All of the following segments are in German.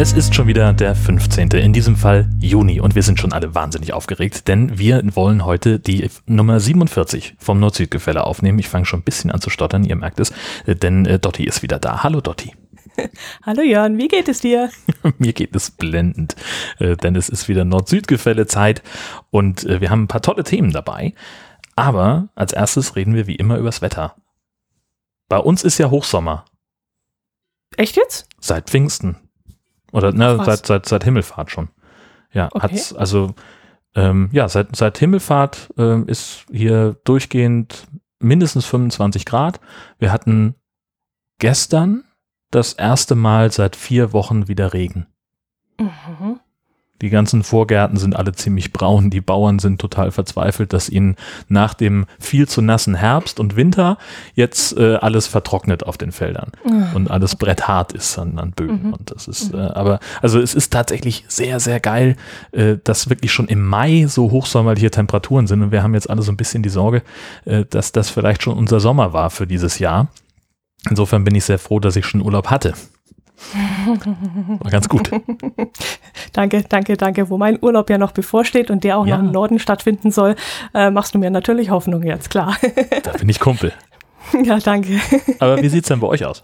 Es ist schon wieder der 15. in diesem Fall Juni und wir sind schon alle wahnsinnig aufgeregt, denn wir wollen heute die Nummer 47 vom Nord-Süd-Gefälle aufnehmen. Ich fange schon ein bisschen an zu stottern, ihr merkt es, denn äh, Dotti ist wieder da. Hallo Dotti. Hallo Jörn, wie geht es dir? Mir geht es blendend, äh, denn es ist wieder Nord-Süd-Gefälle Zeit und äh, wir haben ein paar tolle Themen dabei. Aber als erstes reden wir wie immer übers Wetter. Bei uns ist ja Hochsommer. Echt jetzt? Seit Pfingsten. Oder na, seit, seit, seit Himmelfahrt schon. Ja, okay. hat's, also ähm, ja, seit, seit Himmelfahrt ähm, ist hier durchgehend mindestens 25 Grad. Wir hatten gestern das erste Mal seit vier Wochen wieder Regen. Mhm. Die ganzen Vorgärten sind alle ziemlich braun. Die Bauern sind total verzweifelt, dass ihnen nach dem viel zu nassen Herbst und Winter jetzt äh, alles vertrocknet auf den Feldern oh, und alles bretthart ist an, an Böden. Mhm. Und das ist, mhm. äh, aber also es ist tatsächlich sehr, sehr geil, äh, dass wirklich schon im Mai so hochsommerliche Temperaturen sind. Und wir haben jetzt alle so ein bisschen die Sorge, äh, dass das vielleicht schon unser Sommer war für dieses Jahr. Insofern bin ich sehr froh, dass ich schon Urlaub hatte. War ganz gut. danke, danke, danke. Wo mein Urlaub ja noch bevorsteht und der auch ja. noch im Norden stattfinden soll, äh, machst du mir natürlich Hoffnung jetzt, klar. da bin ich Kumpel. Ja, danke. Aber wie sieht es denn bei euch aus?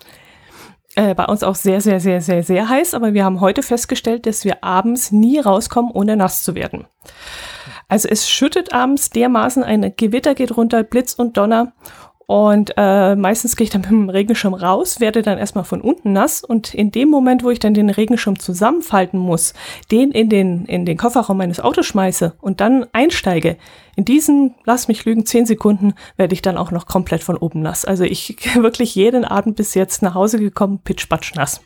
Äh, bei uns auch sehr, sehr, sehr, sehr, sehr heiß, aber wir haben heute festgestellt, dass wir abends nie rauskommen, ohne nass zu werden. Also es schüttet abends dermaßen, ein Gewitter geht runter, Blitz und Donner und äh, meistens gehe ich dann mit dem Regenschirm raus, werde dann erstmal von unten nass und in dem Moment, wo ich dann den Regenschirm zusammenfalten muss, den in den, in den Kofferraum meines Autos schmeiße und dann einsteige, in diesen, lass mich lügen, zehn Sekunden werde ich dann auch noch komplett von oben nass. Also ich wirklich jeden Abend bis jetzt nach Hause gekommen, pitschpatsch nass.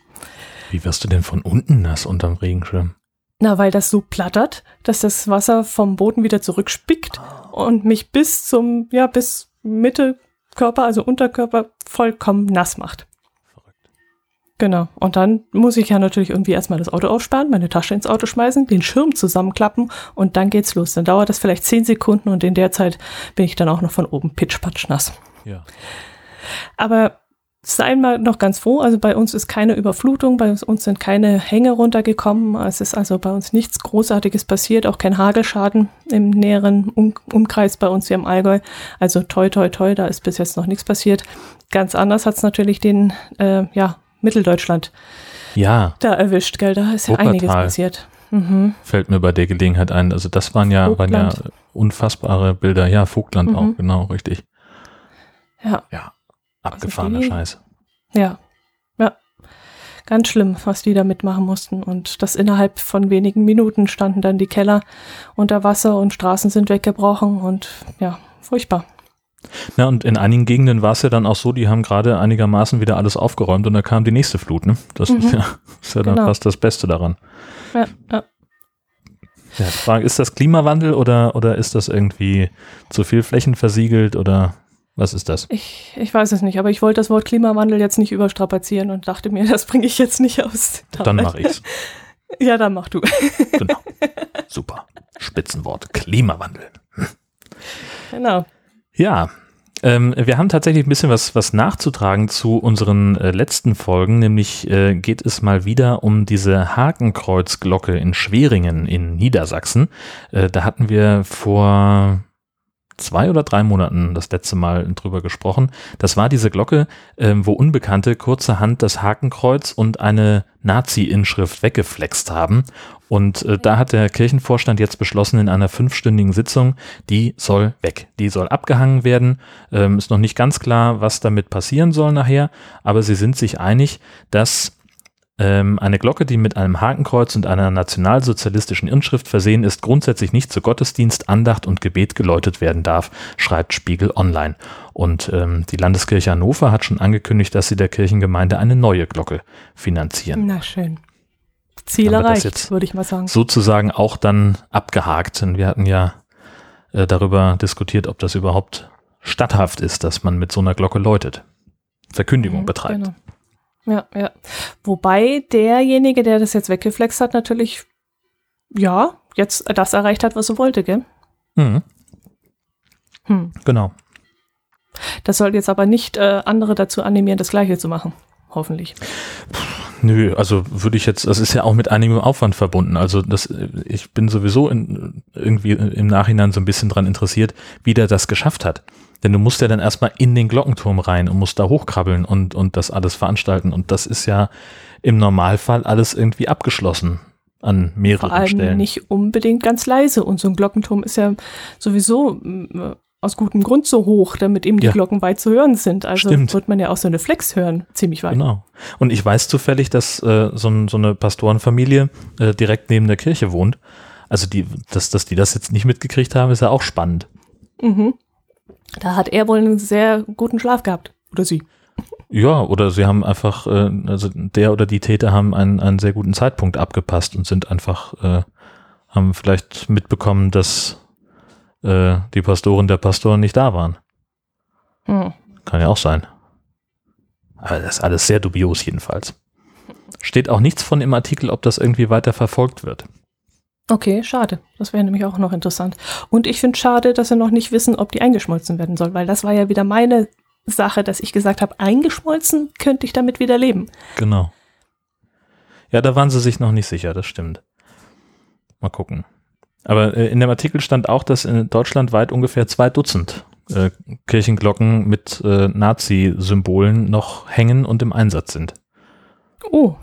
Wie wirst du denn von unten nass unterm Regenschirm? Na, weil das so plattert, dass das Wasser vom Boden wieder zurückspickt und mich bis zum, ja, bis Mitte Körper, also Unterkörper, vollkommen nass macht. Verrückt. Genau. Und dann muss ich ja natürlich irgendwie erstmal das Auto aufsparen, meine Tasche ins Auto schmeißen, den Schirm zusammenklappen und dann geht's los. Dann dauert das vielleicht zehn Sekunden und in der Zeit bin ich dann auch noch von oben pitschpatsch nass. Ja. Aber seien wir noch ganz froh. Also bei uns ist keine Überflutung, bei uns sind keine Hänge runtergekommen. Es ist also bei uns nichts Großartiges passiert, auch kein Hagelschaden im näheren um Umkreis bei uns hier im Allgäu. Also toi, toi, toi, da ist bis jetzt noch nichts passiert. Ganz anders hat es natürlich den, äh, ja, Mitteldeutschland ja. da erwischt, gell? Da ist ja einiges passiert. Mhm. Fällt mir bei der Gelegenheit ein. Also das waren ja, waren ja unfassbare Bilder. Ja, Vogtland mhm. auch, genau, richtig. Ja. Ja. Abgefahrener Scheiß. Ja. Ja. Ganz schlimm, was die da mitmachen mussten. Und das innerhalb von wenigen Minuten standen dann die Keller unter Wasser und Straßen sind weggebrochen und ja, furchtbar. Na, und in einigen Gegenden war es ja dann auch so, die haben gerade einigermaßen wieder alles aufgeräumt und da kam die nächste Flut, ne? Das mhm. ist, ja, ist ja dann genau. fast das Beste daran. Ja, ja. Ja, die Frage, ist das Klimawandel oder, oder ist das irgendwie zu viel Flächen versiegelt oder was ist das? Ich, ich weiß es nicht, aber ich wollte das Wort Klimawandel jetzt nicht überstrapazieren und dachte mir, das bringe ich jetzt nicht aus. Dann mache ich's. Ja, dann mach du. Genau. Super. Spitzenwort. Klimawandel. Hm. Genau. Ja, ähm, wir haben tatsächlich ein bisschen was, was nachzutragen zu unseren äh, letzten Folgen, nämlich äh, geht es mal wieder um diese Hakenkreuzglocke in Schweringen in Niedersachsen. Äh, da hatten wir vor zwei oder drei Monaten das letzte Mal drüber gesprochen. Das war diese Glocke, äh, wo Unbekannte kurzerhand das Hakenkreuz und eine Nazi-Inschrift weggeflext haben. Und äh, da hat der Kirchenvorstand jetzt beschlossen in einer fünfstündigen Sitzung, die soll weg. Die soll abgehangen werden. Ähm, ist noch nicht ganz klar, was damit passieren soll nachher, aber sie sind sich einig, dass ähm, eine Glocke, die mit einem Hakenkreuz und einer nationalsozialistischen Inschrift versehen ist, grundsätzlich nicht zu Gottesdienst, Andacht und Gebet geläutet werden darf, schreibt Spiegel Online. Und ähm, die Landeskirche Hannover hat schon angekündigt, dass sie der Kirchengemeinde eine neue Glocke finanzieren. Na schön. Ziel erreicht, würde ich mal sagen. Sozusagen auch dann abgehakt. Denn wir hatten ja äh, darüber diskutiert, ob das überhaupt statthaft ist, dass man mit so einer Glocke läutet. Verkündigung mhm, betreibt. Genau. Ja, ja. Wobei derjenige, der das jetzt weggeflext hat, natürlich, ja, jetzt das erreicht hat, was er wollte, gell? Mhm. Hm. Genau. Das soll jetzt aber nicht äh, andere dazu animieren, das Gleiche zu machen. Hoffentlich. Nö, also würde ich jetzt, das ist ja auch mit einigem Aufwand verbunden. Also das, ich bin sowieso in, irgendwie im Nachhinein so ein bisschen dran interessiert, wie der das geschafft hat. Denn du musst ja dann erstmal in den Glockenturm rein und musst da hochkrabbeln und, und das alles veranstalten. Und das ist ja im Normalfall alles irgendwie abgeschlossen an mehreren Vor allem Stellen. nicht unbedingt ganz leise. Und so ein Glockenturm ist ja sowieso aus gutem Grund so hoch, damit eben die Ja. Glocken weit zu hören sind. Also Stimmt. wird man ja auch so eine Flex hören, ziemlich weit. Genau. Und ich weiß zufällig, dass äh, so, so eine Pastorenfamilie äh, direkt neben der Kirche wohnt. Also die, dass, dass die das jetzt nicht mitgekriegt haben, ist ja auch spannend. Mhm. Da hat er wohl einen sehr guten Schlaf gehabt. Oder sie. Ja, oder sie haben einfach, äh, also der oder die Täter haben einen, einen sehr guten Zeitpunkt abgepasst und sind einfach, äh, haben vielleicht mitbekommen, dass äh, die Pastoren der Pastoren nicht da waren. Hm. Kann ja auch sein. Aber das ist alles sehr dubios jedenfalls. Steht auch nichts von im Artikel, ob das irgendwie weiter verfolgt wird. Okay, schade. Das wäre nämlich auch noch interessant. Und ich finde schade, dass wir noch nicht wissen, ob die eingeschmolzen werden soll, weil das war ja wieder meine Sache, dass ich gesagt habe, eingeschmolzen könnte ich damit wieder leben. Genau. Ja, da waren sie sich noch nicht sicher, das stimmt. Mal gucken. Aber äh, in dem Artikel stand auch, dass in Deutschland weit ungefähr zwei Dutzend äh, Kirchenglocken mit äh, Nazi-Symbolen noch hängen und im Einsatz sind. Oh,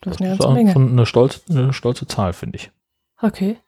das ist eine ganze auch Menge. schon eine, stolz, eine stolze Zahl, finde ich. Okay.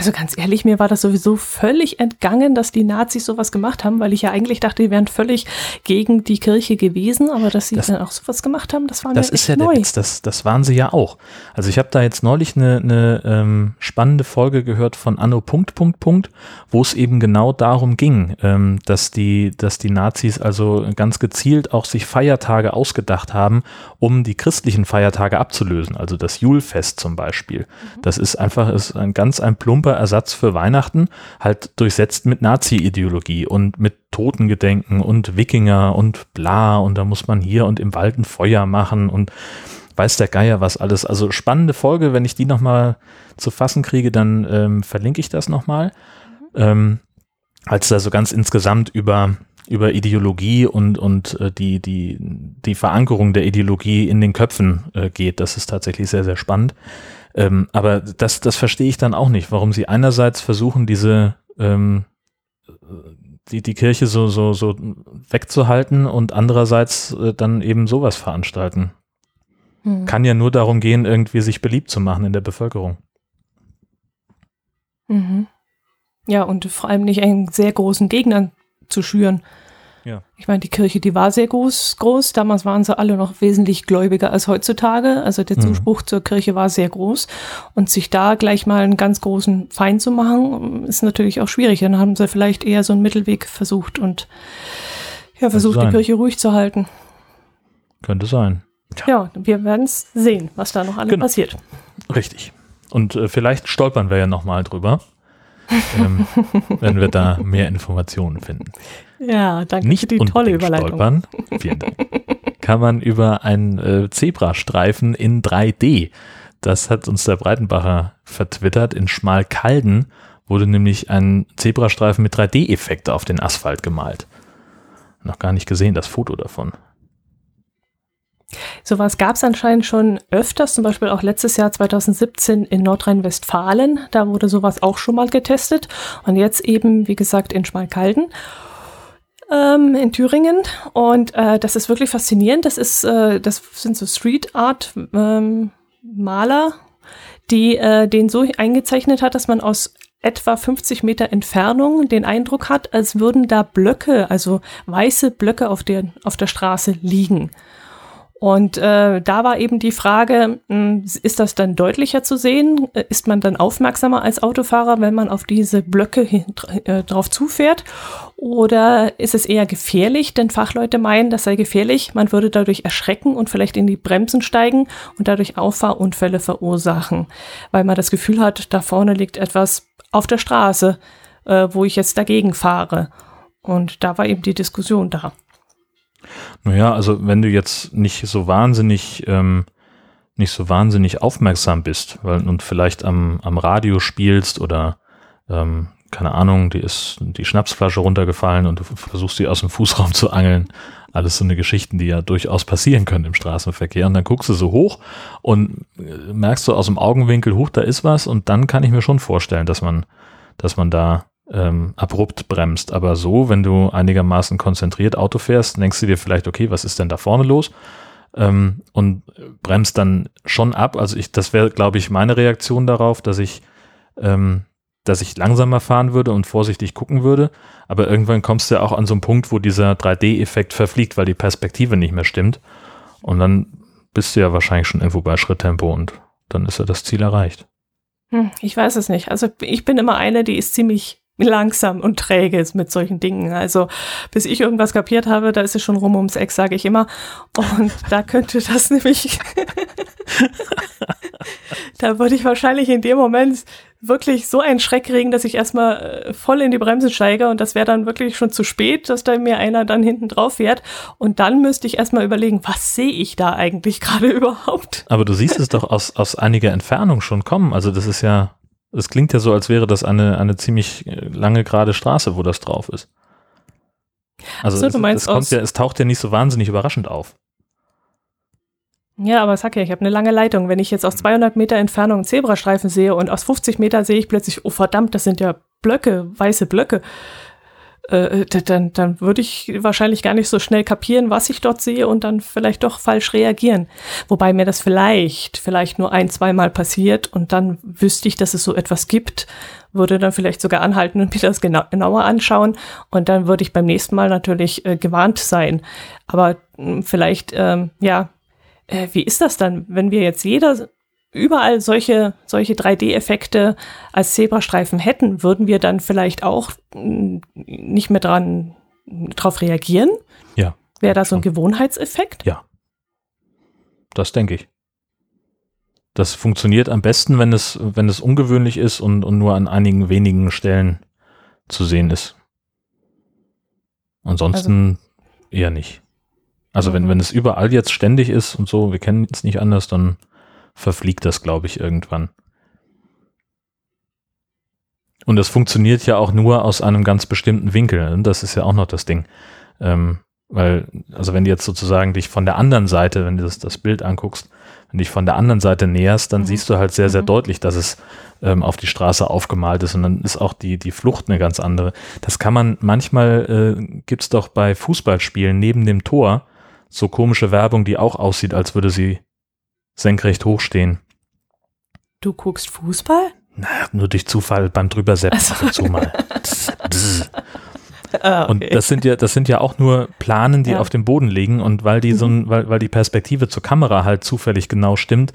Also ganz ehrlich, mir war das sowieso völlig entgangen, dass die Nazis sowas gemacht haben, weil ich ja eigentlich dachte, die wären völlig gegen die Kirche gewesen, aber dass sie Das- dann auch sowas gemacht haben, das war Das mir ist ja der neu. Witz, das, das waren sie ja auch. Also ich habe da jetzt neulich eine, eine ähm, spannende Folge gehört von Anno Punkt Punkt Punkt, wo es eben genau darum ging, ähm, dass die, dass die Nazis also ganz gezielt auch sich Feiertage ausgedacht haben, um die christlichen Feiertage abzulösen. Also das Julfest zum Beispiel. Das ist einfach ist ein ganz ein plumper Ersatz für Weihnachten, halt durchsetzt mit Nazi-Ideologie und mit Totengedenken und Wikinger und bla und da muss man hier und im Wald ein Feuer machen und weiß der Geier was alles. Also spannende Folge, wenn ich die nochmal zu fassen kriege, dann ähm, verlinke ich das nochmal. Ähm, als da so ganz insgesamt über über Ideologie und, und äh, die, die, die Verankerung der Ideologie in den Köpfen äh, geht. Das ist tatsächlich sehr, sehr spannend. Ähm, aber das, das verstehe ich dann auch nicht, warum sie einerseits versuchen, diese ähm, die, die Kirche so, so, so wegzuhalten und andererseits äh, dann eben sowas veranstalten. Hm. Kann ja nur darum gehen, irgendwie sich beliebt zu machen in der Bevölkerung. Mhm. Ja, und vor allem nicht einen sehr großen Gegner zu schüren. Ja. Ich meine, die Kirche, die war sehr groß, groß. Damals waren sie alle noch wesentlich gläubiger als heutzutage. Also der Mhm. Zuspruch zur Kirche war sehr groß. Und sich da gleich mal einen ganz großen Feind zu machen, ist natürlich auch schwierig. Dann haben sie vielleicht eher so einen Mittelweg versucht und ja, versucht, die. Kirche ruhig zu halten. Könnte sein. Ja, wir werden es sehen, was da noch alles Genau. passiert. Richtig. Und äh, vielleicht stolpern wir ja nochmal drüber, ähm, wenn wir da mehr Informationen finden. Ja, danke für Nicht die tolle Überleitung. stolpern, vielen Dank, kann man über einen äh, Zebrastreifen in 3D. Das hat uns der Breitenbacher vertwittert. In Schmalkalden wurde nämlich ein Zebrastreifen mit 3D-Effekt auf den Asphalt gemalt. Noch gar nicht gesehen, das Foto davon. Sowas gab es anscheinend schon öfters, zum Beispiel auch letztes Jahr 2017 in Nordrhein-Westfalen. Da wurde sowas auch schon mal getestet. Und jetzt eben, wie gesagt, in Schmalkalden ähm, in Thüringen. Und äh, das ist wirklich faszinierend. Das ist, äh, das sind so Street Art ähm, Maler, die äh, den so eingezeichnet hat, dass man aus etwa 50 Meter Entfernung den Eindruck hat, als würden da Blöcke, also weiße Blöcke auf der, auf der Straße liegen. Und äh, da war eben die Frage, mh, ist das dann deutlicher zu sehen? Äh, Ist man dann aufmerksamer als Autofahrer, wenn man auf diese Blöcke äh, drauf zufährt? Oder ist es eher gefährlich? Denn Fachleute meinen, das sei gefährlich. Man würde dadurch erschrecken und vielleicht in die Bremsen steigen und dadurch Auffahrunfälle verursachen, weil man das Gefühl hat, da vorne liegt etwas auf der Straße, äh, wo ich jetzt dagegen fahre. Und da war eben die Diskussion da. Naja, also wenn du jetzt nicht so wahnsinnig, ähm, nicht so wahnsinnig aufmerksam bist weil, und vielleicht am, am Radio spielst oder ähm, keine Ahnung, die ist die Schnapsflasche runtergefallen und du versuchst sie aus dem Fußraum zu angeln. Alles so eine Geschichten, die ja durchaus passieren können im Straßenverkehr. Und dann guckst du so hoch und äh, merkst du aus dem Augenwinkel, hoch, da ist was. Und dann kann ich mir schon vorstellen, dass man, dass man da ähm, abrupt bremst. Aber so, wenn du einigermaßen konzentriert Auto fährst, denkst du dir vielleicht, okay, was ist denn da vorne los? Ähm, und bremst dann schon ab. Also ich, das wäre, glaube ich, meine Reaktion darauf, dass ich, ähm, dass ich langsamer fahren würde und vorsichtig gucken würde. Aber irgendwann kommst du ja auch an so einen Punkt, wo dieser 3D-Effekt verfliegt, weil die Perspektive nicht mehr stimmt. Und dann bist du ja wahrscheinlich schon irgendwo bei Schritttempo und dann ist ja das Ziel erreicht. Hm, ich weiß es nicht. Also ich bin immer eine, die ist ziemlich langsam und träge ist mit solchen Dingen. Also bis ich irgendwas kapiert habe, da ist es schon rum ums Eck, sage ich immer. Und da könnte das nämlich, da würde ich wahrscheinlich in dem Moment wirklich so einen Schreck kriegen, dass ich erstmal äh, voll in die Bremse steige und das wäre dann wirklich schon zu spät, dass da mir einer dann hinten drauf fährt und dann müsste ich erstmal überlegen, was sehe ich da eigentlich gerade überhaupt? Aber du siehst es doch aus, aus einiger Entfernung schon kommen. Also das ist ja, es klingt ja so, als wäre das eine, eine ziemlich äh, lange gerade Straße, wo das drauf ist. Also so, es, es, kommt ja, es taucht ja nicht so wahnsinnig überraschend auf. Ja, aber sag ja, ich habe eine lange Leitung. Wenn ich jetzt aus 200 Meter Entfernung einen Zebrastreifen sehe und aus 50 Meter sehe ich plötzlich, oh verdammt, das sind ja Blöcke, weiße Blöcke, äh, dann, dann würde ich wahrscheinlich gar nicht so schnell kapieren, was ich dort sehe und dann vielleicht doch falsch reagieren. Wobei mir das vielleicht, vielleicht nur ein, zweimal passiert und dann wüsste ich, dass es so etwas gibt, würde dann vielleicht sogar anhalten und mir das genau, genauer anschauen und dann würde ich beim nächsten Mal natürlich äh, gewarnt sein. Aber mh, hm, vielleicht, ähm, ja, äh, wie ist das dann, wenn wir jetzt jeder überall solche, solche 3D-Effekte als Zebrastreifen hätten, würden wir dann vielleicht auch mm, nicht mehr dran drauf reagieren? Ja. Wäre das so ein Gewohnheitseffekt? Ja. Das denke ich. Das funktioniert am besten, wenn es, wenn es ungewöhnlich ist und, und nur an einigen wenigen Stellen zu sehen ist. Ansonsten also, eher nicht. Also wenn, wenn es überall jetzt ständig ist und so, wir kennen es nicht anders, dann verfliegt das, glaube ich, irgendwann. Und das funktioniert ja auch nur aus einem ganz bestimmten Winkel. Ne? Das ist ja auch noch das Ding. Ähm, weil, also wenn du jetzt sozusagen dich von der anderen Seite, wenn du das, das Bild anguckst, wenn du dich von der anderen Seite näherst, dann mhm. siehst du halt sehr, sehr mhm. deutlich, dass es ähm, auf die Straße aufgemalt ist und dann ist auch die, die Flucht eine ganz andere. Das kann man, manchmal äh, gibt es doch bei Fußballspielen neben dem Tor so komische Werbung, die auch aussieht, als würde sie senkrecht hochstehen. Du guckst Fußball? Na, nur durch Zufall beim drübersetzen also. ab und zu mal. ah, okay. Und das sind ja, das sind ja auch nur Planen, die ja. auf dem Boden liegen und weil die mhm. so ein, weil, weil die Perspektive zur Kamera halt zufällig genau stimmt,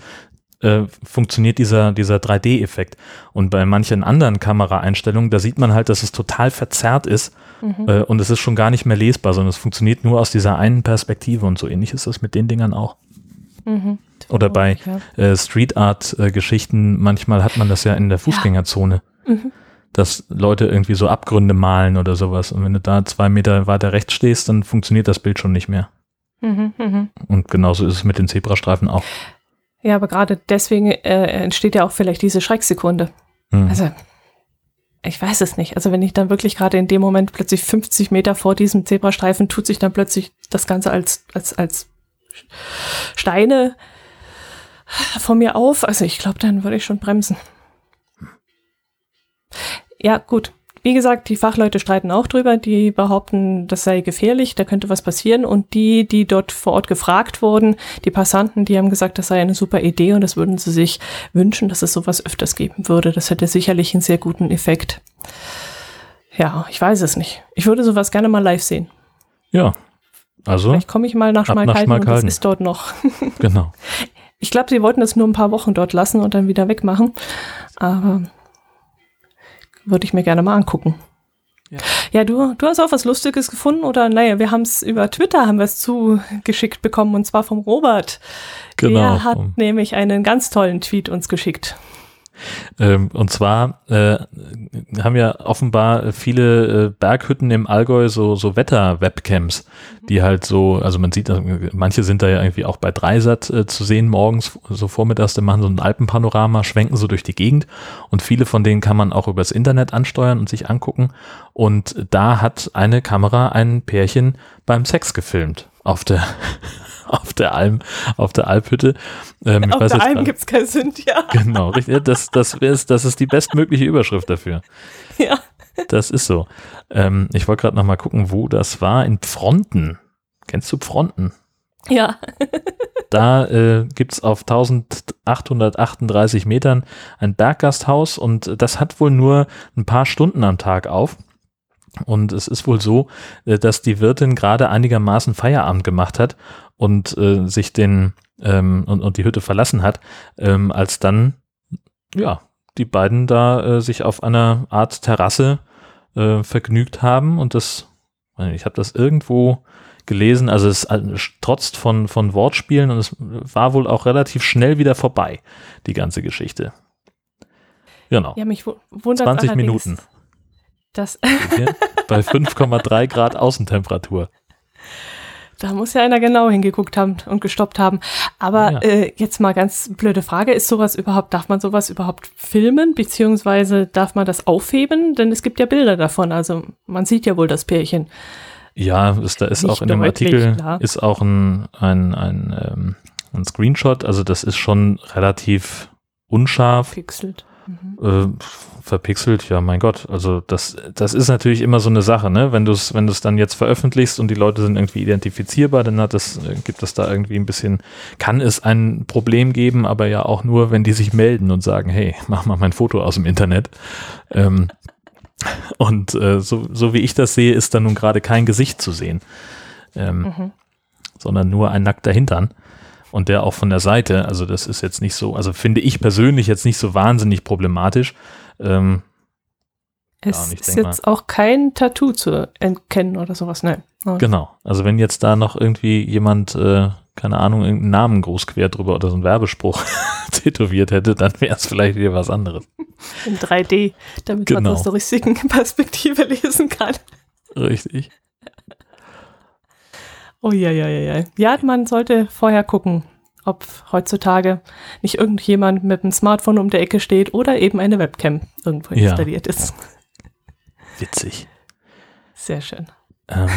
äh, funktioniert dieser, dieser 3D-Effekt. Und bei manchen anderen Kameraeinstellungen, da sieht man halt, dass es total verzerrt ist mhm. äh, und es ist schon gar nicht mehr lesbar, sondern es funktioniert nur aus dieser einen Perspektive und so ähnlich ist das mit den Dingern auch. Mhm. Oder bei äh, Street Art äh, Geschichten, manchmal hat man das ja in der Fußgängerzone. Ja. Mhm. Dass Leute irgendwie so Abgründe malen oder sowas. Und wenn du da zwei Meter weiter rechts stehst, dann funktioniert das Bild schon nicht mehr. Mhm, mh. Und genauso ist es mit den Zebrastreifen auch. Ja, aber gerade deswegen äh, entsteht ja auch vielleicht diese Schrecksekunde. Mhm. Also, ich weiß es nicht. Also, wenn ich dann wirklich gerade in dem Moment plötzlich 50 Meter vor diesem Zebrastreifen tut sich dann plötzlich das Ganze als, als, als Steine von mir auf. Also ich glaube, dann würde ich schon bremsen. Ja, gut. Wie gesagt, die Fachleute streiten auch drüber. Die behaupten, das sei gefährlich, da könnte was passieren. Und die, die dort vor Ort gefragt wurden, die Passanten, die haben gesagt, das sei eine super Idee und das würden sie sich wünschen, dass es sowas öfters geben würde. Das hätte sicherlich einen sehr guten Effekt. Ja, ich weiß es nicht. Ich würde sowas gerne mal live sehen. Ja, also. Vielleicht komme ich mal nach Schmalkalden, nach Schmalkalden und das ist dort noch. genau. Ich glaube, sie wollten es nur ein paar Wochen dort lassen und dann wieder wegmachen. Aber würde ich mir gerne mal angucken. Ja, ja du, du hast auch was Lustiges gefunden oder naja, wir haben es über Twitter haben wir es zugeschickt bekommen und zwar vom Robert. Genau. Der hat nämlich einen ganz tollen Tweet uns geschickt. Ähm, und zwar äh, haben ja offenbar viele äh, Berghütten im Allgäu so, so Wetter-Webcams, die halt so, also man sieht, manche sind da ja irgendwie auch bei Dreisat äh, zu sehen morgens, so vormittags, die machen so ein Alpenpanorama, schwenken so durch die Gegend und viele von denen kann man auch übers Internet ansteuern und sich angucken. Und da hat eine Kamera ein Pärchen beim Sex gefilmt auf der auf der Alm, auf der Alphütte. Ähm, auf der Alm gibt es kein Sünd, ja. Genau, richtig. Das, das, ist, das ist die bestmögliche Überschrift dafür. Ja. Das ist so. Ähm, ich wollte gerade noch mal gucken, wo das war. In Fronten. Kennst du Fronten? Ja. da äh, gibt auf 1838 Metern ein Berggasthaus und das hat wohl nur ein paar Stunden am Tag auf. Und es ist wohl so, äh, dass die Wirtin gerade einigermaßen Feierabend gemacht hat und äh, sich den ähm, und, und die Hütte verlassen hat, ähm, als dann ja die beiden da äh, sich auf einer Art Terrasse äh, vergnügt haben und das ich habe das irgendwo gelesen, also es trotzt von von Wortspielen und es war wohl auch relativ schnell wieder vorbei die ganze Geschichte. Genau. Ja, mich wundert 20 Minuten. Das bei 5,3 Grad Außentemperatur. Da muss ja einer genau hingeguckt haben und gestoppt haben. Aber ja. äh, jetzt mal ganz blöde Frage, ist sowas überhaupt, darf man sowas überhaupt filmen, beziehungsweise darf man das aufheben? Denn es gibt ja Bilder davon, also man sieht ja wohl das Pärchen. Ja, ist, da ist Nicht auch in dem Artikel klar. ist auch ein, ein, ein, ähm, ein Screenshot, also das ist schon relativ unscharf. Pixelt. Mhm. Äh, verpixelt, ja, mein Gott. Also das, das ist natürlich immer so eine Sache, ne? Wenn du es, wenn du es dann jetzt veröffentlichst und die Leute sind irgendwie identifizierbar, dann hat das, äh, gibt es da irgendwie ein bisschen, kann es ein Problem geben, aber ja auch nur, wenn die sich melden und sagen, hey, mach mal mein Foto aus dem Internet. Ähm, und äh, so, so wie ich das sehe, ist da nun gerade kein Gesicht zu sehen, ähm, mhm. sondern nur ein nackter Hintern und der auch von der Seite. Also das ist jetzt nicht so, also finde ich persönlich jetzt nicht so wahnsinnig problematisch. Ähm, es ja, ist jetzt mal, auch kein Tattoo zu erkennen oder sowas, nein. Oh. Genau. Also wenn jetzt da noch irgendwie jemand, äh, keine Ahnung, irgendeinen Namen groß quer drüber oder so einen Werbespruch tätowiert hätte, dann wäre es vielleicht wieder was anderes. In 3D, damit genau. man aus der richtigen Perspektive lesen kann. Richtig. Oh ja, ja, ja, ja. Ja, man sollte vorher gucken, ob heutzutage nicht irgendjemand mit dem Smartphone um der Ecke steht oder eben eine Webcam irgendwo ja. installiert ist. Witzig. Sehr schön. Ähm,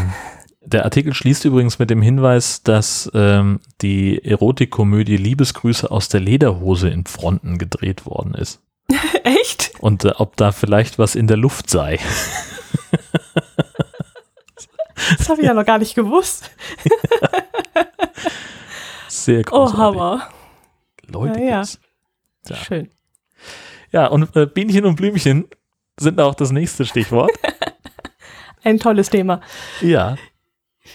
der Artikel schließt übrigens mit dem Hinweis, dass ähm, die Erotikkomödie Liebesgrüße aus der Lederhose in Fronten gedreht worden ist. Echt? Und äh, ob da vielleicht was in der Luft sei. das habe ich ja noch gar nicht gewusst. Sehr großartig. Oh, Hammer. Leute, ja, ja. Schön. Ja, und äh, Bienchen und Blümchen sind auch das nächste Stichwort. Ein tolles Thema. Ja.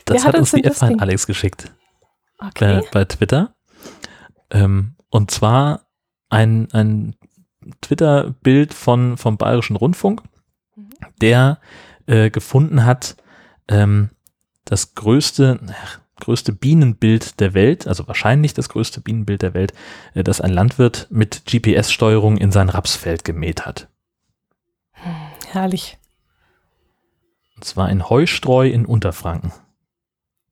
Das hat, hat uns die F1 Alex geschickt. Okay. Äh, bei Twitter. Ähm, und zwar ein, ein Twitter-Bild von, vom Bayerischen Rundfunk, mhm. der äh, gefunden hat, ähm, das größte, ach, größte Bienenbild der Welt, also wahrscheinlich das größte Bienenbild der Welt, äh, das ein Landwirt mit GPS-Steuerung in sein Rapsfeld gemäht hat. Herrlich. Und zwar in Heustreu in Unterfranken.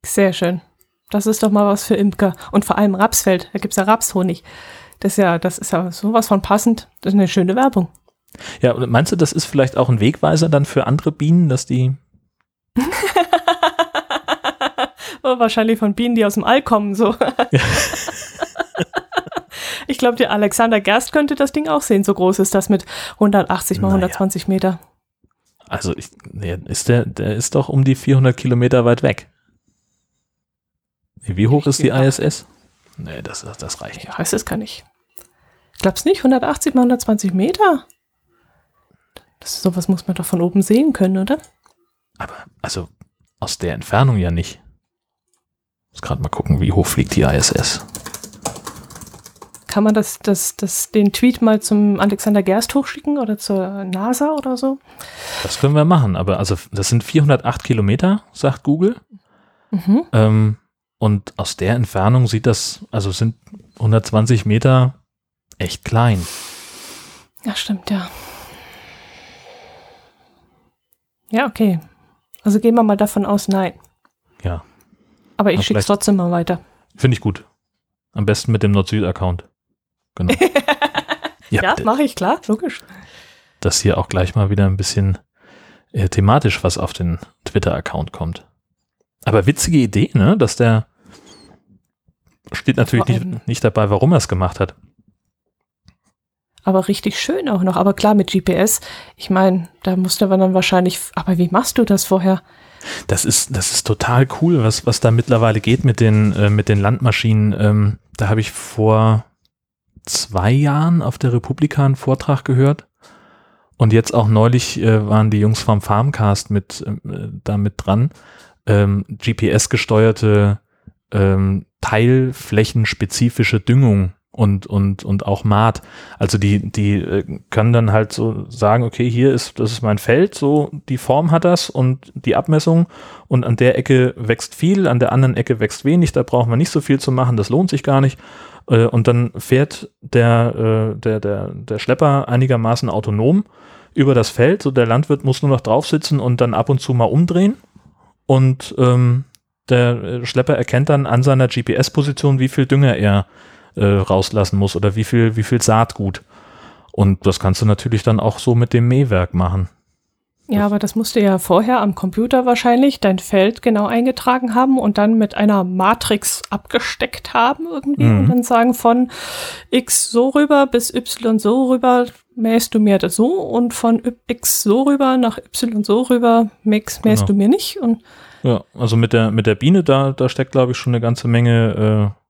Sehr schön. Das ist doch mal was für Imker. Und vor allem Rapsfeld. Da gibt es ja Rapshonig. Das ist ja, das ist ja sowas von passend. Das ist eine schöne Werbung. Ja, meinst du, das ist vielleicht auch ein Wegweiser dann für andere Bienen, dass die Oh, wahrscheinlich von Bienen, die aus dem All kommen, so. ich glaube, der Alexander Gerst könnte das Ding auch sehen. So groß ist das mit 180 mal naja. 120 Meter. Also, ich, ist der, der ist doch um die 400 Kilometer weit weg. Wie hoch ist die ISS? Nee, das, das reicht nicht. Ja, das kann ich. Glaubst nicht? 180 mal 120 Meter? Das, sowas muss man doch von oben sehen können, oder? Aber, also, aus der Entfernung ja nicht. Muss gerade mal gucken, wie hoch fliegt die ISS. Kann man das, das, das, den Tweet mal zum Alexander Gerst hochschicken oder zur NASA oder so? Das können wir machen, aber also das sind 408 Kilometer, sagt Google. Mhm. Ähm, und aus der Entfernung sieht das, also sind 120 Meter echt klein. Ja, stimmt, ja. Ja, okay. Also gehen wir mal davon aus, nein. Ja. Aber ich schicke es trotzdem mal weiter. Finde ich gut. Am besten mit dem Nord-Süd-Account. Genau. Ja, d- mache ich, klar, logisch. dass hier auch gleich mal wieder ein bisschen äh, thematisch was auf den Twitter-Account kommt. Aber witzige Idee, ne? Dass der steht natürlich nicht, nicht dabei, warum er es gemacht hat. Aber richtig schön auch noch. Aber klar, mit GPS, ich meine, da musste man dann wahrscheinlich, aber wie machst du das vorher? Das ist, das ist total cool, was, was da mittlerweile geht mit den, äh, mit den Landmaschinen. Ähm, da habe ich vor zwei Jahren auf der Republika einen Vortrag gehört. Und jetzt auch neulich äh, waren die Jungs vom Farmcast mit, äh, da mit dran. Ähm, GPS-gesteuerte ähm, teilflächenspezifische Düngung und, und, und auch Maat. Also die, die äh, können dann halt so sagen, okay, hier ist, das ist mein Feld, so die Form hat das und die Abmessung und an der Ecke wächst viel, an der anderen Ecke wächst wenig, da brauchen wir nicht so viel zu machen, das lohnt sich gar nicht. Äh, und dann fährt der, äh, der, der, der Schlepper einigermaßen autonom über das Feld, so der Landwirt muss nur noch drauf sitzen und dann ab und zu mal umdrehen und ähm, der Schlepper erkennt dann an seiner GPS-Position, wie viel Dünger er äh, rauslassen muss oder wie viel, wie viel Saatgut. Und das kannst du natürlich dann auch so mit dem Mähwerk machen. Ja, aber das musst du ja vorher am Computer wahrscheinlich dein Feld genau eingetragen haben und dann mit einer Matrix abgesteckt haben irgendwie Mhm. und dann sagen von X so rüber bis Y so rüber mähst du mir das so und von X so rüber nach Y so rüber mähst, mähst Genau. du mir nicht und Ja, also mit der, mit der Biene, da, da steckt, glaube ich, schon eine ganze Menge, äh,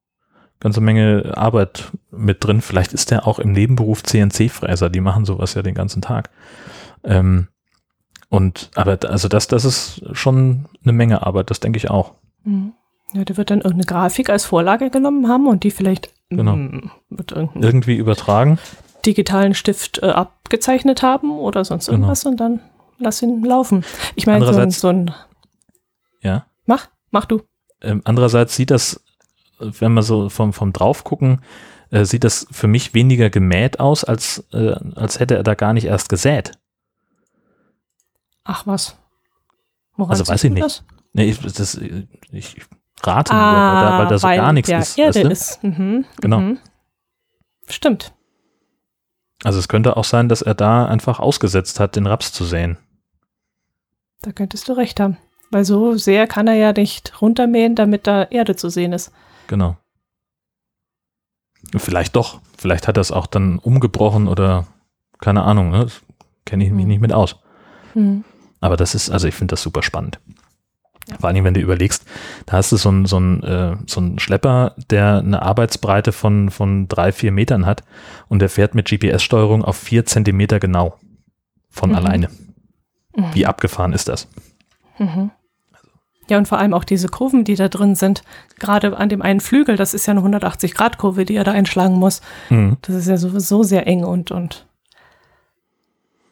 ganze Menge Arbeit mit drin. Vielleicht ist der auch im Nebenberuf CNC-Fräser, die machen sowas ja den ganzen Tag. Ähm, und, aber also das, das ist schon eine Menge Arbeit, das denke ich auch. Mhm. ja, der wird dann irgendeine Grafik als Vorlage genommen haben und die vielleicht Genau. mm, mit irgendeinem Irgendwie übertragen. digitalen Stift äh, abgezeichnet haben oder sonst Genau. irgendwas und dann lass ihn laufen. Ich meine, so, so ein Ja. Mach, mach du. Ähm, andererseits sieht das, wenn man so vom, vom Draufgucken, äh, sieht das für mich weniger gemäht aus, als, äh, als hätte er da gar nicht erst gesät. Ach was. Woran Also weiß ich nicht. Das? Nee, ich, das, ich rate nur, weil da, weil da so Ah, weil gar nichts der ist. Erde ist. Mhm, Genau. Mhm. Stimmt. Also es könnte auch sein, dass er da einfach ausgesetzt hat, den Raps zu säen. Da könntest du recht haben. Weil so sehr kann er ja nicht runtermähen, damit da Erde zu sehen ist. Genau. Vielleicht doch. Vielleicht hat er es auch dann umgebrochen oder keine Ahnung. Ne? Das kenne ich mich nicht mit aus. Mhm. Aber das ist, also ich finde das super spannend. Vor allem, wenn du überlegst, da hast du so einen so einen, äh, so einen Schlepper, der eine Arbeitsbreite von, von drei, vier Metern hat und der fährt mit GPS-Steuerung auf vier Zentimeter genau von Mhm. alleine. Mhm. Wie abgefahren ist das? Mhm. Ja, und vor allem auch diese Kurven, die da drin sind. Gerade an dem einen Flügel, das ist ja eine 180-Grad-Kurve, die er da einschlagen muss. Mhm. Das ist ja sowieso sehr eng und, und.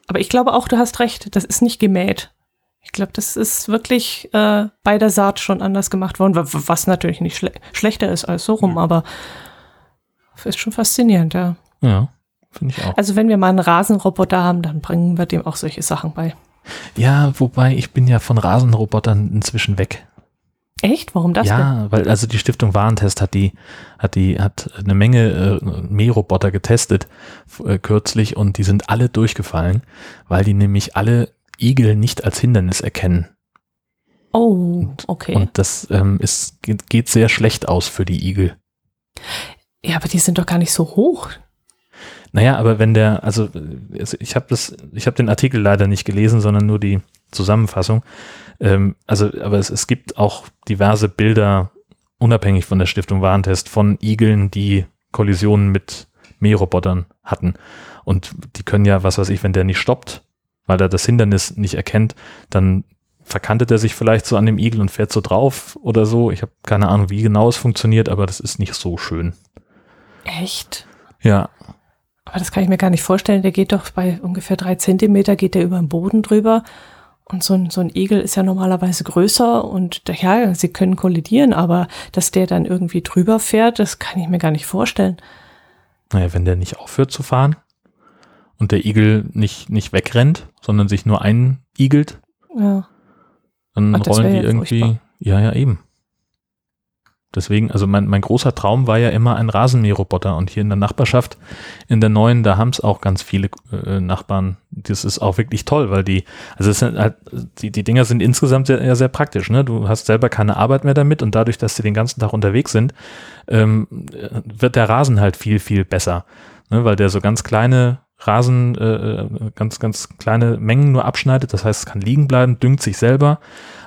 Aber ich glaube auch, du hast recht, das ist nicht gemäht. Ich glaube, das ist wirklich äh, bei der Saat schon anders gemacht worden, wa- was natürlich nicht schle schlechter ist als so rum, aber ist schon faszinierend, ja. Ja, finde ich auch. Also wenn wir mal einen Rasenroboter haben, dann bringen wir dem auch solche Sachen bei. Ja, wobei ich bin ja von Rasenrobotern inzwischen weg. Echt? Warum das denn? ja, weil also die Stiftung Warentest hat die hat die hat eine Menge äh, Mähroboter getestet äh, kürzlich und die sind alle durchgefallen, weil die nämlich alle Igel nicht als Hindernis erkennen. Oh, okay. Und das ähm, ist, geht, geht sehr schlecht aus für die Igel. ja, aber die sind doch gar nicht so hoch. Naja, aber wenn der, also ich habe das, ich habe den Artikel leider nicht gelesen, sondern nur die Zusammenfassung. Ähm, also, aber es, es gibt auch diverse Bilder, unabhängig von der Stiftung Warentest, von Igeln, die Kollisionen mit Mährobotern hatten. Und die können ja, was weiß ich, wenn der nicht stoppt, weil er das Hindernis nicht erkennt, dann verkantet er sich vielleicht so an dem Igel und fährt so drauf oder so. Ich habe keine Ahnung, wie genau es funktioniert, aber das ist nicht so schön. Echt? Ja, Aber das kann ich mir gar nicht vorstellen. Der geht doch bei ungefähr drei Zentimeter, geht der über den Boden drüber. Und so ein, so ein Igel ist ja normalerweise größer und ja, sie können kollidieren, aber dass der dann irgendwie drüber fährt, das kann ich mir gar nicht vorstellen. Naja, wenn der nicht aufhört zu fahren und der Igel nicht, nicht wegrennt, sondern sich nur einigelt, Ja. dann Ach, rollen die irgendwie, furchtbar. ja, ja, eben. Deswegen, also mein, mein großer Traum war ja immer ein Rasenmäherroboter und hier in der Nachbarschaft, in der neuen, da haben es auch ganz viele äh, Nachbarn. Das ist auch wirklich toll, weil die, also halt, die, die Dinger sind insgesamt sehr, ja, sehr praktisch, ne? Du hast selber keine Arbeit mehr damit und dadurch, dass sie den ganzen Tag unterwegs sind, ähm, äh, wird der Rasen halt viel, viel besser. Ne? Weil der so ganz kleine Rasen, äh, ganz, ganz kleine Mengen nur abschneidet. Das heißt, es kann liegen bleiben, düngt sich selber.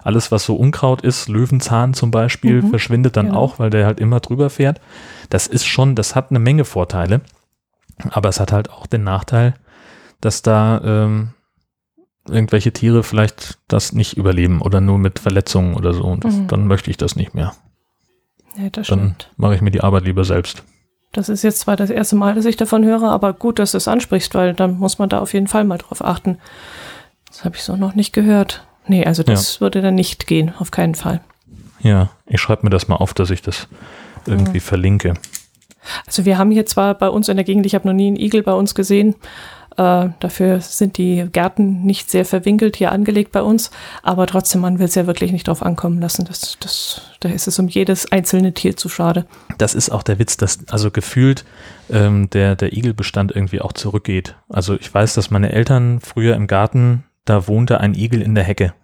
Alles, was so Unkraut ist, Löwenzahn zum Beispiel, Mhm, verschwindet dann genau. auch, weil der halt immer drüber fährt. Das ist schon, das hat eine Menge Vorteile. Aber es hat halt auch den Nachteil, dass da ähm, irgendwelche Tiere vielleicht das nicht überleben oder nur mit Verletzungen oder so. Und das, Mhm. dann möchte ich das nicht mehr. ja, das Dann mache ich mir die Arbeit lieber selbst. Das ist jetzt zwar das erste Mal, dass ich davon höre, aber gut, dass du es ansprichst, weil dann muss man da auf jeden Fall mal drauf achten. Das habe ich so noch nicht gehört. Nee, also das würde dann nicht gehen, auf keinen Fall. Ja, ich schreibe mir das mal auf, dass ich das irgendwie verlinke. Also wir haben hier zwar bei uns in der Gegend, ich habe noch nie einen Igel bei uns gesehen, äh, dafür sind die Gärten nicht sehr verwinkelt hier angelegt bei uns, aber trotzdem, man will es ja wirklich nicht drauf ankommen lassen. Das, das, da ist es um jedes einzelne Tier zu schade. Das ist auch der Witz, dass also gefühlt ähm, der, der Igelbestand irgendwie auch zurückgeht. Also ich weiß, dass meine Eltern früher im Garten, da wohnte ein Igel in der Hecke.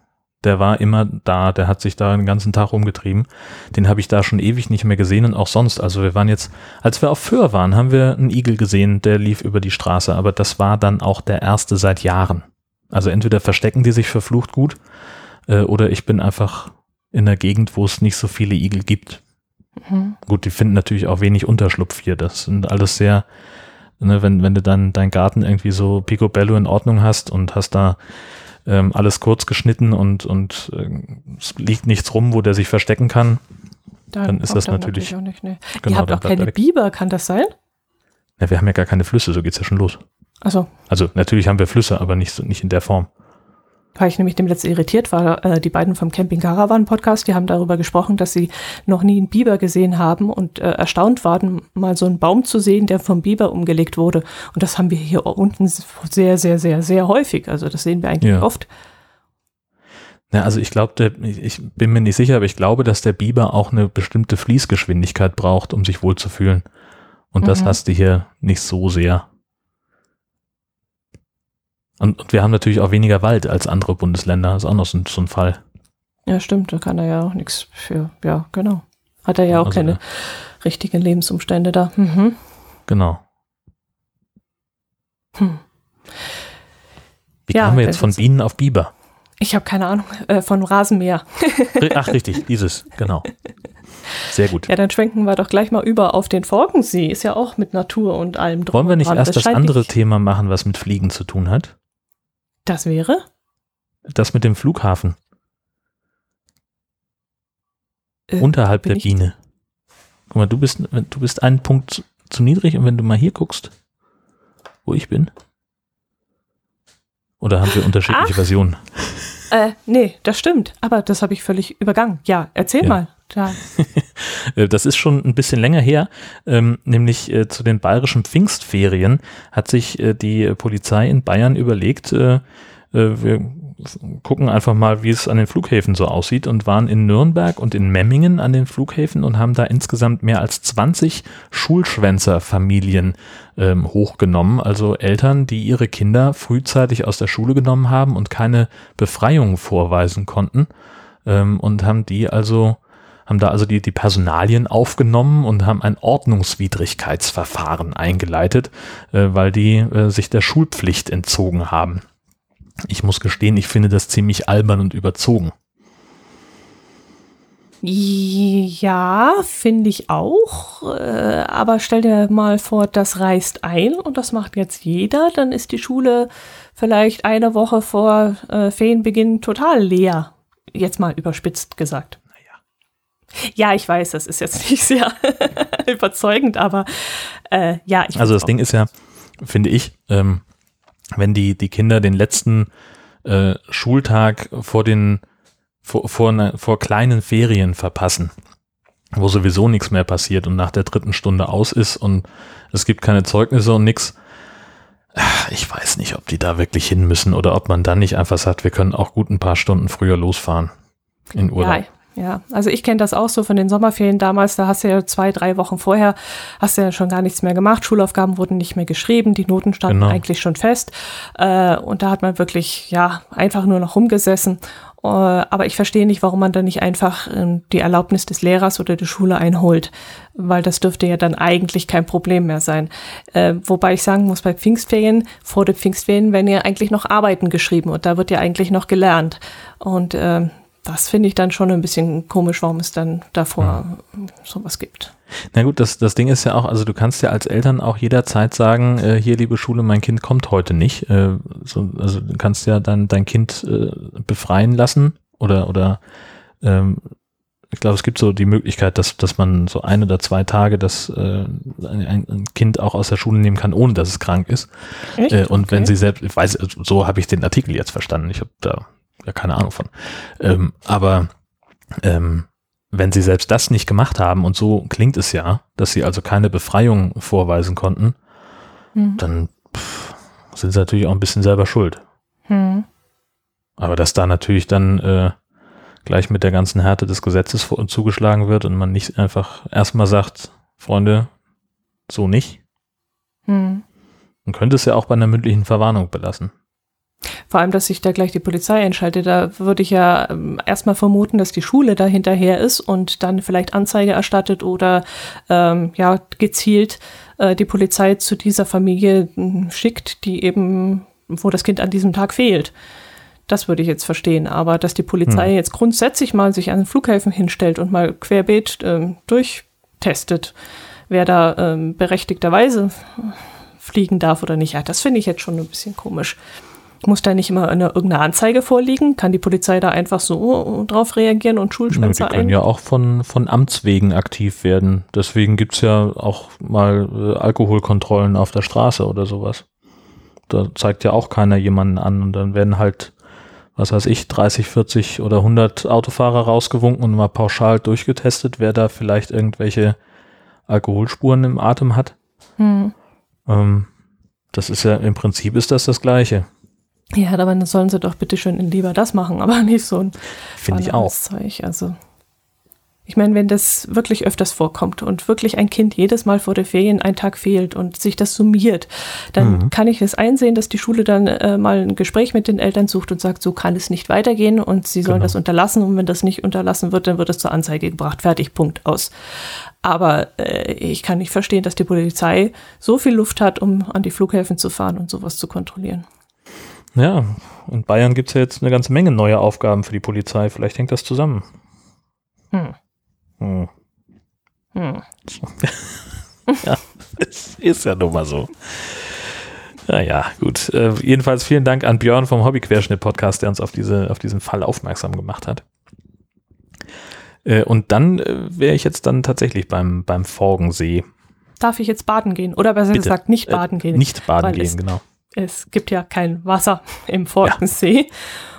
Der war immer da, der hat sich da den ganzen Tag rumgetrieben. Den habe ich da schon ewig nicht mehr gesehen und auch sonst. Also wir waren jetzt, als wir auf Föhr waren, haben wir einen Igel gesehen, der lief über die Straße, aber das war dann auch der erste seit Jahren. Also entweder verstecken die sich verflucht gut äh, oder ich bin einfach in der Gegend, wo es nicht so viele Igel gibt. Mhm. Gut, die finden natürlich auch wenig Unterschlupf hier. Das sind alles sehr, ne, wenn, wenn du dann deinen Garten irgendwie so picobello in Ordnung hast und hast da ähm, alles kurz geschnitten und, und äh, es liegt nichts rum, wo der sich verstecken kann. Dann ist kommt das er natürlich- auch nicht. Nee. Genau, Ihr habt dann auch keine. Biber, kann das sein? Ja, wir haben ja gar keine Flüsse, so geht's ja schon los. Also, Also natürlich haben wir Flüsse, aber nicht, nicht in der Form. Weil ich nämlich dem letzten irritiert war, äh, die beiden vom Camping Caravan Podcast, die haben darüber gesprochen, dass sie noch nie einen Biber gesehen haben und äh, erstaunt waren, mal so einen Baum zu sehen, der vom Biber umgelegt wurde. Und das haben wir hier unten sehr, sehr, sehr, sehr häufig. Also das sehen wir eigentlich Ja. oft. Ja, also ich glaube, ich bin mir nicht sicher, aber ich glaube, dass der Biber auch eine bestimmte Fließgeschwindigkeit braucht, um sich wohlzufühlen. Und das Mhm. hast du hier nicht so sehr. Und, und wir haben natürlich auch weniger Wald als andere Bundesländer. Das ist auch noch so, ein- so ein Fall. Ja, stimmt, da kann er ja auch nichts für. Ja, genau. Hat er ja auch Also, keine ja. richtigen Lebensumstände da. Mhm. Genau. Hm. Wie Ja, kamen wir jetzt von Bienen auf Biber? Ich habe keine Ahnung, äh, von Rasenmäher. Ach, richtig, dieses, genau. Sehr gut. Ja, dann schwenken wir doch gleich mal über auf den Forkensee. Ist ja auch mit Natur und allem drum. Wollen wir nicht dran. erst das andere Thema machen, was mit Fliegen zu tun hat? Das wäre? Das mit dem Flughafen Äh, unterhalb der Biene. Guck mal, du bist, du bist einen Punkt zu, zu niedrig und wenn du mal hier guckst, wo ich bin. Oder haben wir unterschiedliche Ach. Versionen? Äh, nee, das stimmt. Aber das habe ich völlig übergangen. Ja, erzähl Ja. mal. Da. Äh, Das ist schon ein bisschen länger her, ähm, nämlich äh, zu den bayerischen Pfingstferien hat sich äh, die Polizei in Bayern überlegt, äh, äh, wir gucken einfach mal, wie es an den Flughäfen so aussieht und waren in Nürnberg und in Memmingen an den Flughäfen und haben da insgesamt mehr als 20 Schulschwänzerfamilien ähm, hochgenommen, also Eltern, die ihre Kinder frühzeitig aus der Schule genommen haben und keine Befreiung vorweisen konnten ähm, und haben die also haben da also die, die Personalien aufgenommen und haben ein Ordnungswidrigkeitsverfahren eingeleitet, äh, weil die äh, sich der Schulpflicht entzogen haben. Ich muss gestehen, ich finde das ziemlich albern und überzogen. Ja, finde ich auch. Äh, aber stell dir mal vor, das reißt ein und das macht jetzt jeder. Dann ist die Schule vielleicht eine Woche vor äh, Ferienbeginn total leer. Jetzt mal überspitzt gesagt. Ja, ich weiß, das ist jetzt nicht sehr überzeugend, aber äh, ja, ich Also das Ding ist ja, finde ich, ähm, wenn die, die Kinder den letzten äh, Schultag vor den vor, vor, ne, vor kleinen Ferien verpassen, wo sowieso nichts mehr passiert und nach der dritten Stunde aus ist und es gibt keine Zeugnisse und nix, Ich weiß nicht, ob die da wirklich hin müssen oder ob man dann nicht einfach sagt, wir können auch gut ein paar Stunden früher losfahren in Urlaub. Ja, ja, also ich kenne das auch so von den Sommerferien damals. Da hast du ja zwei, drei Wochen vorher, hast du ja schon gar nichts mehr gemacht. Schulaufgaben wurden nicht mehr geschrieben, die Noten standen genau. eigentlich schon fest. Äh, und da hat man wirklich, ja, einfach nur noch rumgesessen. Äh, aber ich verstehe nicht, warum man dann nicht einfach äh, die Erlaubnis des Lehrers oder der Schule einholt, weil das dürfte ja dann eigentlich kein Problem mehr sein. Äh, wobei ich sagen muss, bei Pfingstferien, vor den Pfingstferien werden ja eigentlich noch Arbeiten geschrieben und da wird ja eigentlich noch gelernt. Und äh, das finde ich dann schon ein bisschen komisch, warum es dann davor ja. sowas gibt. Na gut, das, das Ding ist ja auch, also du kannst ja als Eltern auch jederzeit sagen, äh, hier liebe Schule, mein Kind kommt heute nicht. Äh, so, also du kannst ja dann dein Kind äh, befreien lassen oder, oder ähm, ich glaube, es gibt so die Möglichkeit, dass, dass man so ein oder zwei Tage das äh, ein, ein Kind auch aus der Schule nehmen kann, ohne dass es krank ist. Echt? Äh, und okay. wenn sie selbst, ich weiß, so habe ich den Artikel jetzt verstanden. Ich habe da ja keine Ahnung von. Ähm, aber ähm, wenn sie selbst das nicht gemacht haben, und so klingt es ja, dass sie also keine Befreiung vorweisen konnten, hm. dann pff, sind sie natürlich auch ein bisschen selber schuld. Hm. Aber dass da natürlich dann äh, gleich mit der ganzen Härte des Gesetzes vor, zugeschlagen wird und man nicht einfach erstmal sagt, Freunde, so nicht, hm. dann könnte es ja auch bei einer mündlichen Verwarnung belassen. Vor allem, dass sich da gleich die Polizei einschaltet. Da würde ich ja ähm, erstmal vermuten, dass die Schule da hinterher ist und dann vielleicht Anzeige erstattet oder ähm, ja gezielt äh, die Polizei zu dieser Familie hm, schickt, die eben, wo das Kind an diesem Tag fehlt. Das würde ich jetzt verstehen. Aber dass die Polizei hm. jetzt grundsätzlich mal sich an den Flughäfen hinstellt und mal querbeet ähm, durchtestet, wer da ähm, berechtigterweise fliegen darf oder nicht, ja, das finde ich jetzt schon ein bisschen komisch. Muss da nicht immer eine, irgendeine Anzeige vorliegen? Kann die Polizei da einfach so drauf reagieren und Schulschwänzer ein? Die können ja auch von, von Amts wegen aktiv werden. Deswegen gibt es ja auch mal äh, Alkoholkontrollen auf der Straße oder sowas. Da zeigt ja auch keiner jemanden an und dann werden halt, was weiß ich, 30, 40 oder 100 Autofahrer rausgewunken und mal pauschal durchgetestet, wer da vielleicht irgendwelche Alkoholspuren im Atem hat. Hm. Ähm, das ist ja im Prinzip ist das das Gleiche. Ja, aber dann sollen sie doch bitte schön lieber das machen, aber nicht so ein Finde ich auch. Zeug. Also, ich meine, wenn das wirklich öfters vorkommt und wirklich ein Kind jedes Mal vor der Ferien einen Tag fehlt und sich das summiert, dann mhm. kann ich es einsehen, dass die Schule dann äh, mal ein Gespräch mit den Eltern sucht und sagt, so kann es nicht weitergehen und sie sollen genau. das unterlassen und wenn das nicht unterlassen wird, dann wird es zur Anzeige gebracht. Fertig, Punkt aus. Aber äh, ich kann nicht verstehen, dass die Polizei so viel Luft hat, um an die Flughäfen zu fahren und sowas zu kontrollieren. Ja, in Bayern gibt es ja jetzt eine ganze Menge neue Aufgaben für die Polizei. Vielleicht hängt das zusammen. Hm. Hm. Hm. ja, es ist ja nun mal so. Naja, gut. Äh, jedenfalls vielen Dank an Björn vom Hobbyquerschnitt-Podcast, der uns auf, diese, auf diesen Fall aufmerksam gemacht hat. Äh, und dann äh, wäre ich jetzt dann tatsächlich beim, beim Forgensee. Darf ich jetzt baden gehen? Oder besser Bitte. gesagt, nicht baden gehen. Nicht baden gehen, genau es gibt ja kein Wasser im Forgensee. Ja.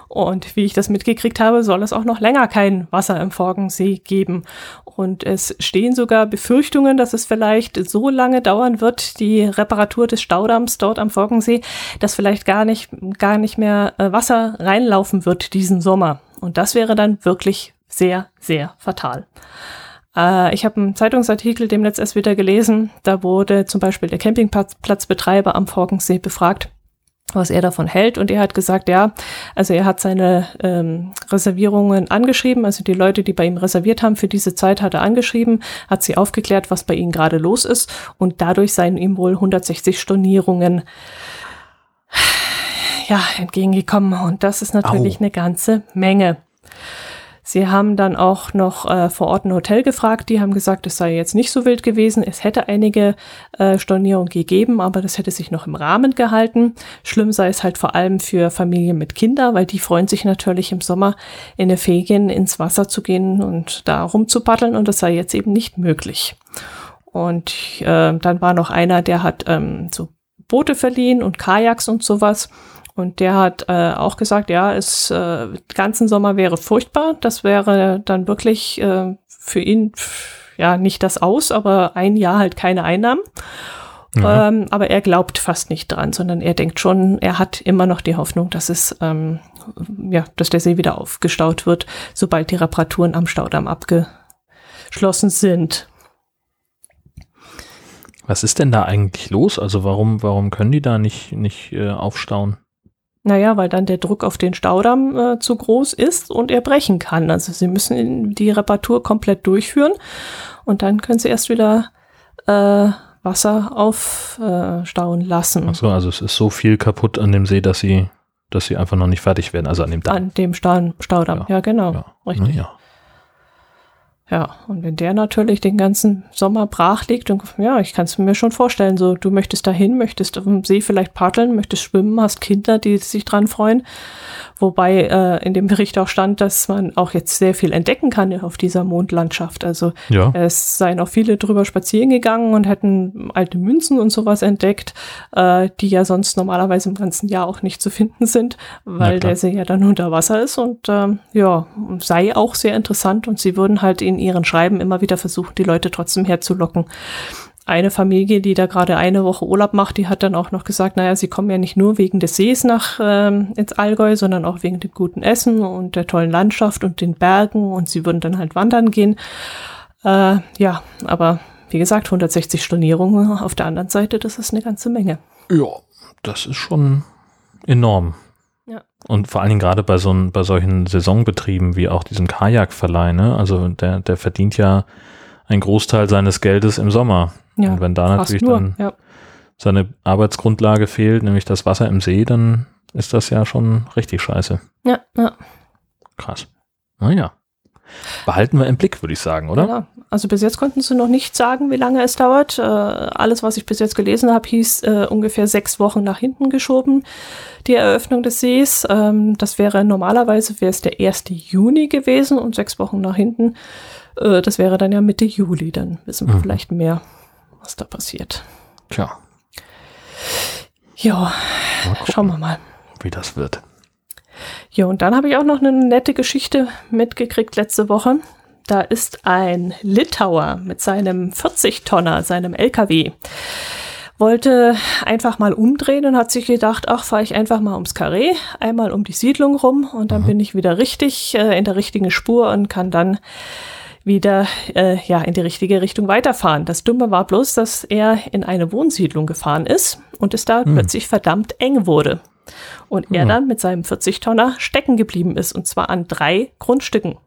Und wie ich das mitgekriegt habe, soll es auch noch länger kein Wasser im Forgensee geben. Und es stehen sogar Befürchtungen, dass es vielleicht so lange dauern wird, die Reparatur des Staudamms dort am Forgensee, dass vielleicht gar nicht, gar nicht mehr äh, Wasser reinlaufen wird diesen Sommer. Und das wäre dann wirklich sehr, sehr fatal. Äh, ich habe einen Zeitungsartikel demnächst erst wieder gelesen. Da wurde zum Beispiel der Campingplatzbetreiber am Forkensee befragt was er davon hält. Und er hat gesagt, ja, also er hat seine ähm, Reservierungen angeschrieben, also die Leute, die bei ihm reserviert haben, für diese Zeit hat er angeschrieben, hat sie aufgeklärt, was bei ihnen gerade los ist. Und dadurch seien ihm wohl 160 Stornierungen ja, entgegengekommen. Und das ist natürlich Au. eine ganze Menge. Sie haben dann auch noch äh, vor Ort ein Hotel gefragt. Die haben gesagt, es sei jetzt nicht so wild gewesen. Es hätte einige äh, Stornierungen gegeben, aber das hätte sich noch im Rahmen gehalten. Schlimm sei es halt vor allem für Familien mit Kindern, weil die freuen sich natürlich im Sommer in der Ferien ins Wasser zu gehen und da rumzupaddeln und das sei jetzt eben nicht möglich. Und äh, dann war noch einer, der hat ähm, so Boote verliehen und Kajaks und sowas. Und der hat äh, auch gesagt, ja, es äh, ganzen Sommer wäre furchtbar. Das wäre dann wirklich äh, für ihn ja nicht das Aus, aber ein Jahr halt keine Einnahmen. Ja. Ähm, aber er glaubt fast nicht dran, sondern er denkt schon, er hat immer noch die Hoffnung, dass es, ähm, ja, dass der See wieder aufgestaut wird, sobald die Reparaturen am Staudamm abgeschlossen sind. Was ist denn da eigentlich los? Also warum, warum können die da nicht, nicht äh, aufstauen? Naja, weil dann der Druck auf den Staudamm äh, zu groß ist und er brechen kann. Also sie müssen die Reparatur komplett durchführen und dann können sie erst wieder äh, Wasser aufstauen lassen. Achso, also es ist so viel kaputt an dem See, dass sie, dass sie einfach noch nicht fertig werden, also an dem Damm. An dem Staudamm, ja, ja genau. Ja. Richtig. Ja. Ja, und wenn der natürlich den ganzen Sommer brach liegt und ja, ich kann es mir schon vorstellen, so du möchtest dahin, möchtest auf dem See vielleicht paddeln, möchtest schwimmen, hast Kinder, die sich dran freuen. Wobei äh, in dem Bericht auch stand, dass man auch jetzt sehr viel entdecken kann auf dieser Mondlandschaft. Also ja. es seien auch viele drüber spazieren gegangen und hätten alte Münzen und sowas entdeckt, äh, die ja sonst normalerweise im ganzen Jahr auch nicht zu finden sind, weil der See ja dann unter Wasser ist und äh, ja, sei auch sehr interessant und sie würden halt ihren Schreiben immer wieder versuchen, die Leute trotzdem herzulocken. Eine Familie, die da gerade eine Woche Urlaub macht, die hat dann auch noch gesagt, naja, sie kommen ja nicht nur wegen des Sees nach ähm, ins Allgäu, sondern auch wegen dem guten Essen und der tollen Landschaft und den Bergen und sie würden dann halt wandern gehen. Äh, ja, aber wie gesagt, 160 Stornierungen auf der anderen Seite, das ist eine ganze Menge. Ja, das ist schon enorm. Und vor allen Dingen gerade bei so bei solchen Saisonbetrieben wie auch diesem Kajakverleih, ne? Also der, der verdient ja einen Großteil seines Geldes im Sommer. Ja, Und wenn da natürlich nur, dann ja. seine Arbeitsgrundlage fehlt, nämlich das Wasser im See, dann ist das ja schon richtig scheiße. Ja, ja. Krass. Naja. Behalten wir im Blick, würde ich sagen, oder? Ja, also bis jetzt konnten sie noch nicht sagen, wie lange es dauert. Äh, alles, was ich bis jetzt gelesen habe, hieß äh, ungefähr sechs Wochen nach hinten geschoben, die Eröffnung des Sees. Ähm, das wäre normalerweise wäre es der 1. Juni gewesen und sechs Wochen nach hinten. Äh, das wäre dann ja Mitte Juli, dann wissen wir mhm. vielleicht mehr, was da passiert. Tja. Ja, schauen wir mal. Wie das wird. Ja, und dann habe ich auch noch eine nette Geschichte mitgekriegt letzte Woche. Da ist ein Litauer mit seinem 40-Tonner, seinem LKW, wollte einfach mal umdrehen und hat sich gedacht, ach, fahre ich einfach mal ums Karree, einmal um die Siedlung rum und dann mhm. bin ich wieder richtig äh, in der richtigen Spur und kann dann wieder äh, ja, in die richtige Richtung weiterfahren. Das Dumme war bloß, dass er in eine Wohnsiedlung gefahren ist und es da mhm. plötzlich verdammt eng wurde. Und er mhm. dann mit seinem 40-Tonner stecken geblieben ist, und zwar an drei Grundstücken.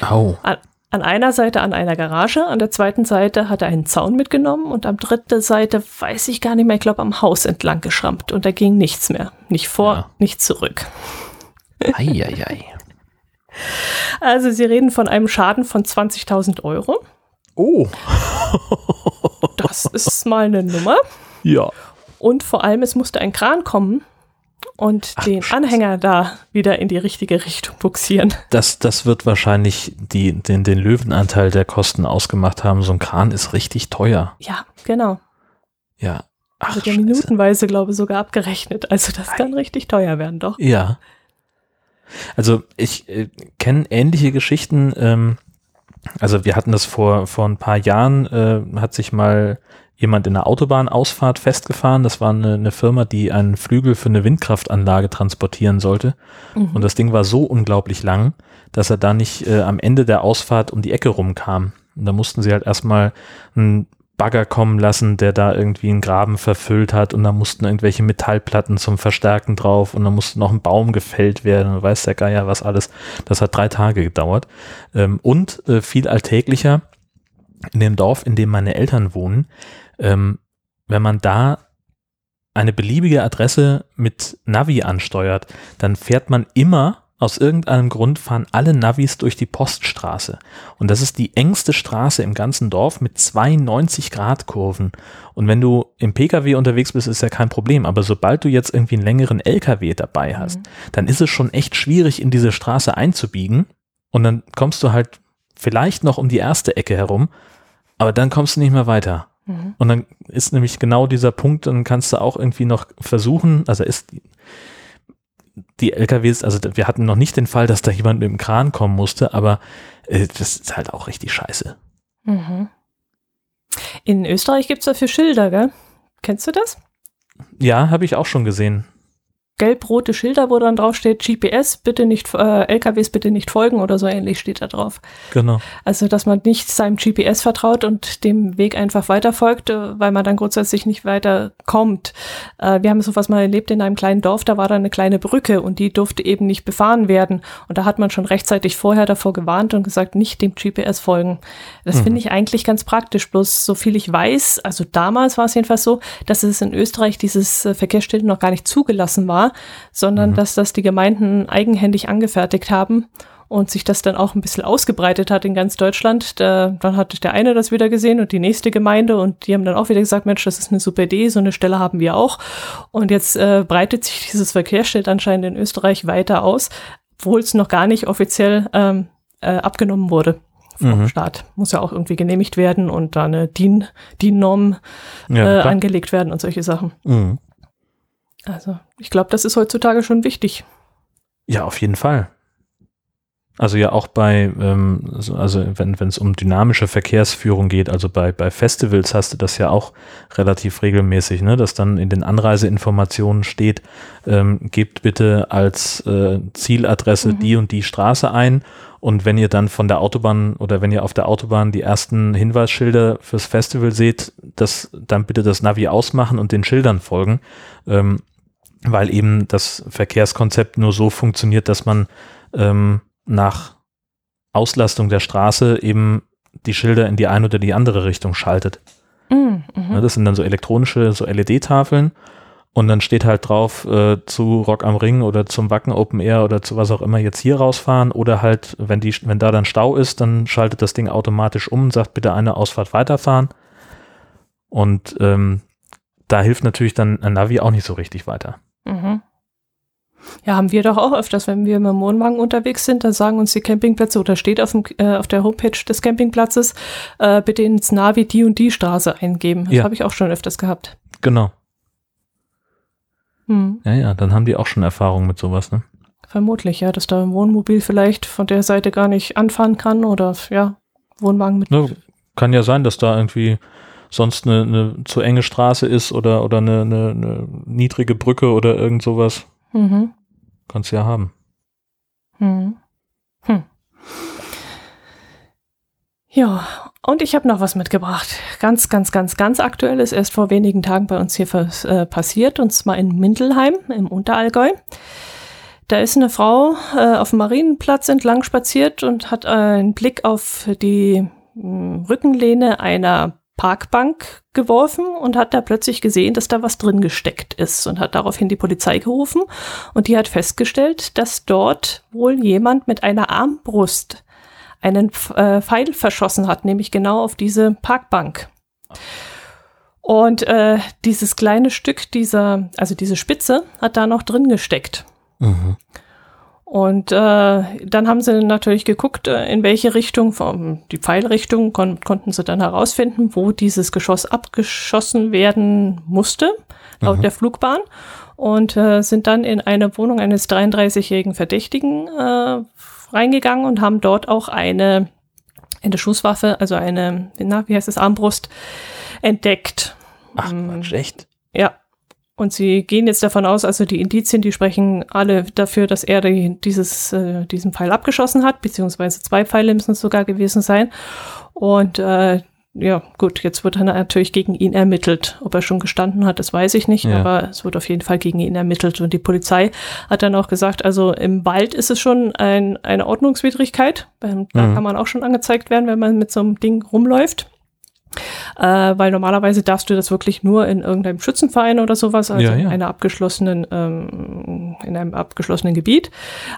Au. An, an einer Seite an einer Garage, an der zweiten Seite hat er einen Zaun mitgenommen und am dritten Seite weiß ich gar nicht mehr, ich glaube am Haus entlang geschrammt und da ging nichts mehr. Nicht vor, ja. nicht zurück. Eieiei. Also sie reden von einem Schaden von 20.000 Euro. Oh. das ist mal eine Nummer. Ja. Und vor allem, es musste ein Kran kommen und Ach, den Anhänger da wieder in die richtige Richtung buxieren. Das, das wird wahrscheinlich die, den, den Löwenanteil der Kosten ausgemacht haben. So ein Kran ist richtig teuer. Ja, genau. Ja. Ach, wird ja minutenweise, glaube ich, sogar abgerechnet. Also das kann richtig teuer werden, doch. Ja. Also ich äh, kenne ähnliche Geschichten. Ähm, also wir hatten das vor, vor ein paar Jahren, äh, hat sich mal jemand in der Autobahnausfahrt festgefahren. Das war eine, eine, Firma, die einen Flügel für eine Windkraftanlage transportieren sollte. Mhm. Und das Ding war so unglaublich lang, dass er da nicht äh, am Ende der Ausfahrt um die Ecke rumkam. Und da mussten sie halt erstmal einen Bagger kommen lassen, der da irgendwie einen Graben verfüllt hat und da mussten irgendwelche Metallplatten zum Verstärken drauf und da musste noch ein Baum gefällt werden und weiß der Geier was alles. Das hat drei Tage gedauert. Ähm, und äh, viel alltäglicher, in dem Dorf, in dem meine Eltern wohnen, ähm, wenn man da eine beliebige Adresse mit Navi ansteuert, dann fährt man immer aus irgendeinem Grund fahren alle Navis durch die Poststraße. Und das ist die engste Straße im ganzen Dorf mit 92 Grad Kurven. Und wenn du im Pkw unterwegs bist, ist ja kein Problem. Aber sobald du jetzt irgendwie einen längeren Lkw dabei hast, mhm. dann ist es schon echt schwierig, in diese Straße einzubiegen. Und dann kommst du halt vielleicht noch um die erste Ecke herum, aber dann kommst du nicht mehr weiter. Mhm. Und dann ist nämlich genau dieser Punkt, dann kannst du auch irgendwie noch versuchen, also ist die LKWs, also wir hatten noch nicht den Fall, dass da jemand mit dem Kran kommen musste, aber äh, das ist halt auch richtig scheiße. Mhm. In Österreich gibt es dafür Schilder, gell? Kennst du das? Ja, habe ich auch schon gesehen gelb-rote Schilder, wo dann drauf steht, GPS bitte nicht, äh, LKWs bitte nicht folgen oder so ähnlich steht da drauf. Genau. Also, dass man nicht seinem GPS vertraut und dem Weg einfach weiter folgt, äh, weil man dann grundsätzlich nicht weiterkommt. Äh, wir haben sowas mal erlebt in einem kleinen Dorf, da war da eine kleine Brücke und die durfte eben nicht befahren werden. Und da hat man schon rechtzeitig vorher davor gewarnt und gesagt, nicht dem GPS folgen. Das mhm. finde ich eigentlich ganz praktisch. Bloß so viel ich weiß, also damals war es jedenfalls so, dass es in Österreich dieses äh, Verkehrsschild noch gar nicht zugelassen war sondern mhm. dass das die Gemeinden eigenhändig angefertigt haben und sich das dann auch ein bisschen ausgebreitet hat in ganz Deutschland. Da, dann hat der eine das wieder gesehen und die nächste Gemeinde und die haben dann auch wieder gesagt, Mensch, das ist eine super Idee, so eine Stelle haben wir auch. Und jetzt äh, breitet sich dieses Verkehrsschild anscheinend in Österreich weiter aus, obwohl es noch gar nicht offiziell ähm, äh, abgenommen wurde vom mhm. Staat. Muss ja auch irgendwie genehmigt werden und da eine DIN, DIN-Norm ja, äh, angelegt werden und solche Sachen. Mhm. Also, ich glaube, das ist heutzutage schon wichtig. Ja, auf jeden Fall. Also ja auch bei, ähm, also wenn es um dynamische Verkehrsführung geht, also bei, bei Festivals hast du das ja auch relativ regelmäßig, ne, dass dann in den Anreiseinformationen steht, ähm, gebt bitte als äh, Zieladresse mhm. die und die Straße ein und wenn ihr dann von der Autobahn oder wenn ihr auf der Autobahn die ersten Hinweisschilder fürs Festival seht, das, dann bitte das Navi ausmachen und den Schildern folgen. Ähm, weil eben das Verkehrskonzept nur so funktioniert, dass man ähm, nach Auslastung der Straße eben die Schilder in die eine oder die andere Richtung schaltet. Mm, mhm. das sind dann so elektronische, so LED-Tafeln und dann steht halt drauf äh, zu Rock am Ring oder zum Wacken Open Air oder zu was auch immer jetzt hier rausfahren oder halt, wenn die, wenn da dann Stau ist, dann schaltet das Ding automatisch um und sagt bitte eine Ausfahrt weiterfahren. Und ähm, da hilft natürlich dann ein Navi auch nicht so richtig weiter. Mhm. Ja, haben wir doch auch öfters, wenn wir mit dem Wohnwagen unterwegs sind, da sagen uns die Campingplätze oder steht auf, dem, äh, auf der Homepage des Campingplatzes, äh, bitte ins Navi die und die Straße eingeben. Das ja. habe ich auch schon öfters gehabt. Genau. Hm. Ja, ja, dann haben die auch schon Erfahrung mit sowas, ne? Vermutlich, ja, dass da ein Wohnmobil vielleicht von der Seite gar nicht anfahren kann oder ja, Wohnwagen mit. Ne, kann ja sein, dass da irgendwie sonst eine, eine zu enge Straße ist oder, oder eine, eine, eine niedrige Brücke oder irgend sowas. Mhm. Kannst du ja haben. Mhm. Hm. Ja, und ich habe noch was mitgebracht. Ganz, ganz, ganz, ganz aktuell ist erst vor wenigen Tagen bei uns hier äh, passiert, und zwar in Mindelheim im Unterallgäu. Da ist eine Frau äh, auf dem Marienplatz entlang spaziert und hat einen Blick auf die mh, hm, Rückenlehne einer Parkbank geworfen und hat da plötzlich gesehen, dass da was drin gesteckt ist und hat daraufhin die Polizei gerufen und die hat festgestellt, dass dort wohl jemand mit einer Armbrust einen äh, Pfeil verschossen hat, nämlich genau auf diese Parkbank. Und äh, dieses kleine Stück dieser, also diese Spitze, hat da noch drin gesteckt. Mhm. Und äh, dann haben sie natürlich geguckt, äh, in welche Richtung, die Pfeilrichtung kon konnten sie dann herausfinden, wo dieses Geschoss abgeschossen werden musste, laut mhm. der Flugbahn. Und äh, sind dann in eine Wohnung eines 33-jährigen Verdächtigen äh, reingegangen und haben dort auch eine, eine Schusswaffe, also eine, na, wie heißt es, Armbrust, entdeckt. Ach, Quatsch, echt? Ja, und sie gehen jetzt davon aus, also die Indizien, die sprechen alle dafür, dass er die, dieses, äh, diesen Pfeil abgeschossen hat, beziehungsweise zwei Pfeile müssen es sogar gewesen sein. Und äh, ja, gut, jetzt wird natürlich gegen ihn ermittelt. Ob er schon gestanden hat, das weiß ich nicht, ja. aber es wird auf jeden Fall gegen ihn ermittelt. Und die Polizei hat dann auch gesagt, also im Wald ist es schon ein, eine Ordnungswidrigkeit. Da mhm. kann man auch schon angezeigt werden, wenn man mit so einem Ding rumläuft. Äh, weil normalerweise darfst du das wirklich nur in irgendeinem Schützenverein oder sowas, also ja, ja. in einer abgeschlossenen, ähm, in einem abgeschlossenen Gebiet.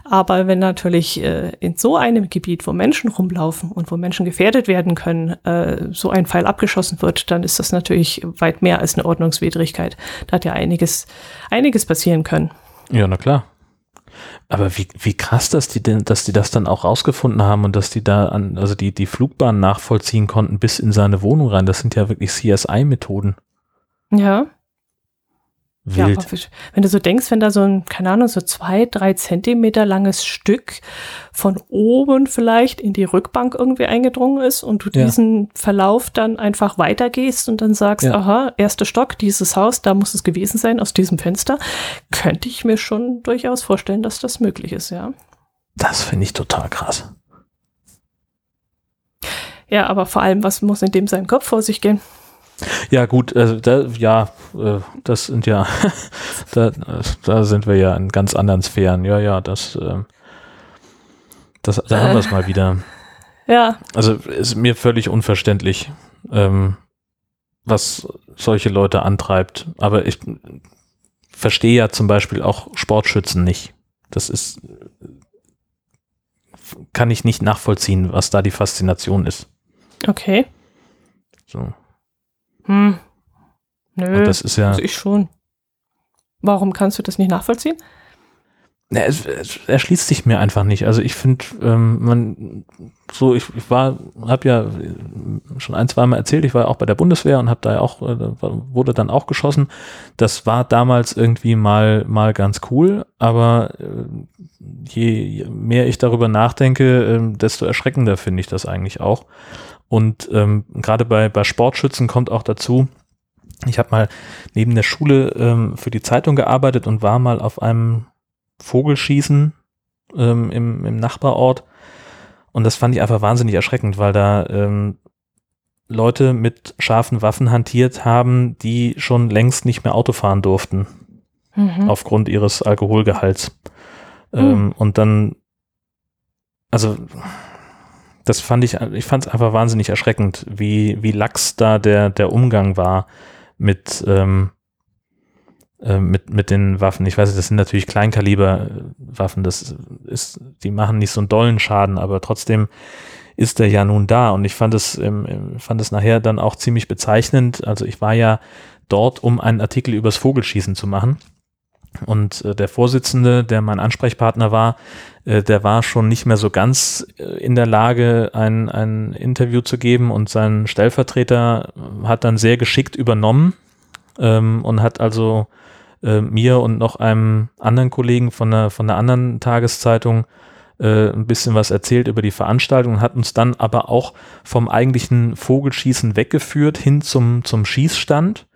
Aber wenn natürlich äh, in so einem Gebiet, wo Menschen rumlaufen und wo Menschen gefährdet werden können, äh, so ein Pfeil abgeschossen wird, dann ist das natürlich weit mehr als eine Ordnungswidrigkeit. Da hat ja einiges, einiges passieren können. Ja, na klar. Aber wie, wie krass, dass die denn, dass die das dann auch rausgefunden haben und dass die da an, also die, die Flugbahn nachvollziehen konnten bis in seine Wohnung rein. Das sind ja wirklich CSI-Methoden. Ja. Wild. Ja, wenn du so denkst, wenn da so ein, keine Ahnung, so zwei, drei Zentimeter langes Stück von oben vielleicht in die Rückbank irgendwie eingedrungen ist und du Ja. diesen Verlauf dann einfach weitergehst und dann sagst, Ja. aha, erster Stock, dieses Haus, da muss es gewesen sein, aus diesem Fenster, könnte ich mir schon durchaus vorstellen, dass das möglich ist, ja. das finde ich total krass. Ja, aber vor allem, was muss in dem seinem Kopf vor sich gehen? Ja, gut, also da, ja, äh, das sind ja, da, da sind wir ja in ganz anderen Sphären. Ja, ja, das, ähm, das da haben wir es mal wieder. Ja, Also ist mir völlig unverständlich, ähm, was solche Leute antreibt. Aber ich verstehe ja zum Beispiel auch Sportschützen nicht. Das ist, kann ich nicht nachvollziehen, was da die Faszination ist. okay. So. Hm. Nö, Und das ist ja, also ich schon. Warum kannst du das nicht nachvollziehen? Ja, es, es erschließt sich mir einfach nicht. Also ich finde, ähm, man so, ich, ich war, habe ja äh, schon ein, zwei Mal erzählt, ich war ja auch bei der Bundeswehr und habe da ja auch, äh, wurde dann auch geschossen. Das war damals irgendwie mal mal ganz cool, aber äh, je, je mehr ich darüber nachdenke, ähm, desto erschreckender finde ich das eigentlich auch. Und ähm, gerade bei bei Sportschützen kommt auch dazu. Ich habe mal neben der Schule ähm, für die Zeitung gearbeitet und war mal auf einem Vogelschießen ähm, im, im Nachbarort. Und das fand ich einfach wahnsinnig erschreckend, weil da ähm, Leute mit scharfen Waffen hantiert haben, die schon längst nicht mehr Auto fahren durften, Mhm. aufgrund ihres Alkoholgehalts. Ähm, und dann, also das fand ich, ich fand es einfach wahnsinnig erschreckend, wie, wie lax da der, der Umgang war mit, ähm, äh, mit, mit den Waffen. Ich weiß, nicht, das sind natürlich Kleinkaliberwaffen, das ist, die machen nicht so einen dollen Schaden, aber trotzdem ist er ja nun da und ich fand es, ähm, fand es nachher dann auch ziemlich bezeichnend. Also ich war ja dort, um einen Artikel übers Vogelschießen zu machen. Und äh, der Vorsitzende, der mein Ansprechpartner war, äh, der war schon nicht mehr so ganz äh, in der Lage, ein, ein Interview zu geben und sein Stellvertreter äh, hat dann sehr geschickt übernommen ähm, und hat also äh, mir und noch einem anderen Kollegen von einer, von einer anderen Tageszeitung ein bisschen was erzählt über die Veranstaltung und hat uns dann aber auch vom eigentlichen Vogelschießen weggeführt hin zum, zum Schießstand,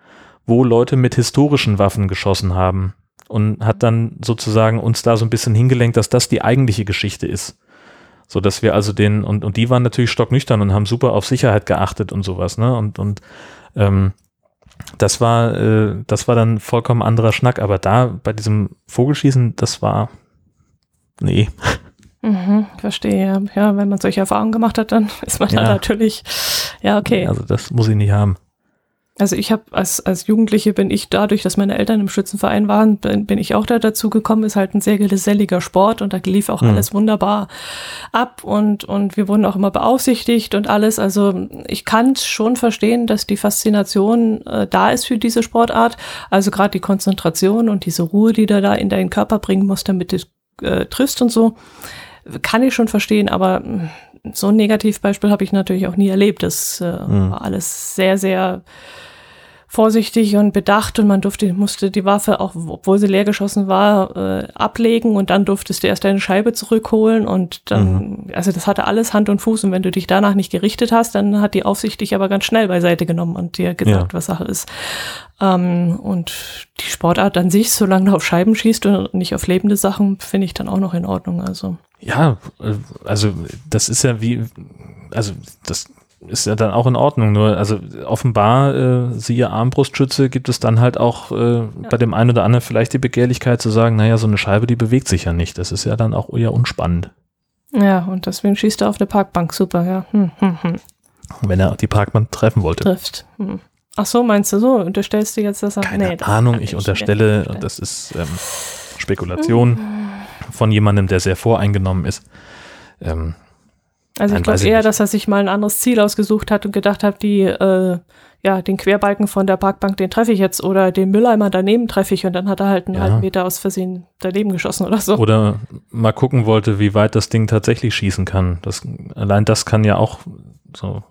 wo Leute mit historischen Waffen geschossen haben und hat dann sozusagen uns da so ein bisschen hingelenkt, dass das die eigentliche Geschichte ist. So dass wir also den, und, und die waren natürlich stocknüchtern und haben super auf Sicherheit geachtet und sowas, ne? Und, und ähm, das war, äh, das war dann vollkommen anderer Schnack, aber da bei diesem Vogelschießen, das war, nee. Mhm, verstehe, ja. Wenn man solche Erfahrungen gemacht hat, dann ist man Ja. da natürlich, ja, okay. Also das muss ich nicht haben. Also ich habe als, als Jugendliche bin ich dadurch, dass meine Eltern im Schützenverein waren, bin, bin ich auch da dazu gekommen. Ist halt ein sehr geselliger Sport und da lief auch Mhm. alles wunderbar ab und, und wir wurden auch immer beaufsichtigt und alles. Also ich kann schon verstehen, dass die Faszination äh, da ist für diese Sportart. Also gerade die Konzentration und diese Ruhe, die du da in deinen Körper bringen musst, damit du äh, triffst und so, kann ich schon verstehen, aber mh, so ein Negativbeispiel habe ich natürlich auch nie erlebt. Das äh, Mhm. war alles sehr, sehr vorsichtig und bedacht und man durfte, musste die Waffe, auch obwohl sie leer geschossen war, äh, ablegen und dann durftest du erst deine Scheibe zurückholen und dann, also das hatte alles Hand und Fuß und wenn du dich danach nicht gerichtet hast, dann hat die Aufsicht dich aber ganz schnell beiseite genommen und dir gesagt, Ja. was Sache ist. Ähm, und die Sportart an sich, solange du auf Scheiben schießt und nicht auf lebende Sachen, finde ich dann auch noch in Ordnung. Also Ja, äh, also das ist ja wie, also das ist ja dann auch in Ordnung. Nur, also offenbar, äh, siehe Armbrustschütze, gibt es dann halt auch äh, bei dem einen oder anderen vielleicht die Begehrlichkeit zu sagen, naja, so eine Scheibe, die bewegt sich ja nicht. Das ist ja dann auch eher unspannend, ja, und deswegen schießt er auf der Parkbank super, ja. Hm, hm, hm. wenn er die Parkbank treffen wollte. Trifft. Hm. Ach so, meinst du so? Unterstellst du jetzt, dass er. Keine Nee, das Ahnung, ich unterstelle, und das ist ähm, Spekulation von jemandem, der sehr voreingenommen ist. Ähm, Also ich glaube ich eher, dass er sich mal ein anderes Ziel ausgesucht hat und gedacht hat, die, äh, ja, den Querbalken von der Parkbank, den treffe ich jetzt oder den Mülleimer daneben treffe ich und dann hat er halt einen Ja. halben Meter aus Versehen daneben geschossen oder so. Oder mal gucken wollte, wie weit das Ding tatsächlich schießen kann. Das, allein das kann ja auch so,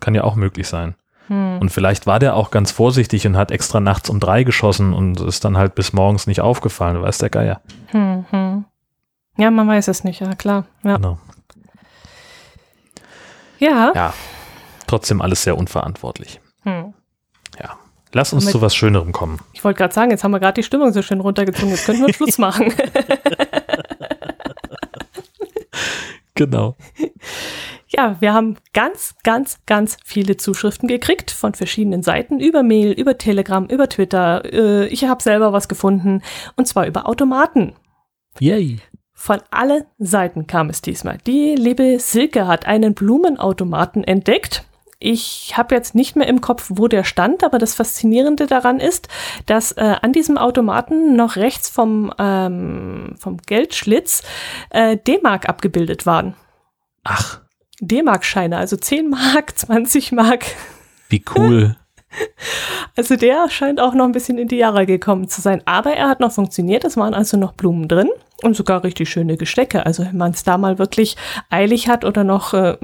kann ja auch möglich sein. Hm. Und vielleicht war der auch ganz vorsichtig und hat extra nachts um drei geschossen und ist dann halt bis morgens nicht aufgefallen, weiß der Geier. Hm, hm. Ja, man weiß es nicht, ja klar. Ja. Genau. Ja. Ja, trotzdem alles sehr unverantwortlich. Hm. Ja. Lass uns zu was Schönerem kommen. Ich wollte gerade sagen, jetzt haben wir gerade die Stimmung so schön runtergezogen, jetzt könnten wir Schluss machen. genau. Ja, wir haben ganz, ganz, ganz viele Zuschriften gekriegt von verschiedenen Seiten über Mail, über Telegram, über Twitter. Äh, ich habe selber was gefunden und zwar über Automaten. Yay. Von allen Seiten kam es diesmal. Die liebe Silke hat einen Blumenautomaten entdeckt. Ich habe jetzt nicht mehr im Kopf, wo der stand, aber das Faszinierende daran ist, dass äh, an diesem Automaten noch rechts vom, ähm, vom Geldschlitz äh, D-Mark abgebildet waren. Ach. D-Mark-Scheine, also 10 Mark, 20 Mark. Wie cool. Also der scheint auch noch ein bisschen in die Jahre gekommen zu sein. Aber er hat noch funktioniert. Es waren also noch Blumen drin und sogar richtig schöne Gestecke. Also wenn man es da mal wirklich eilig hat oder noch äh,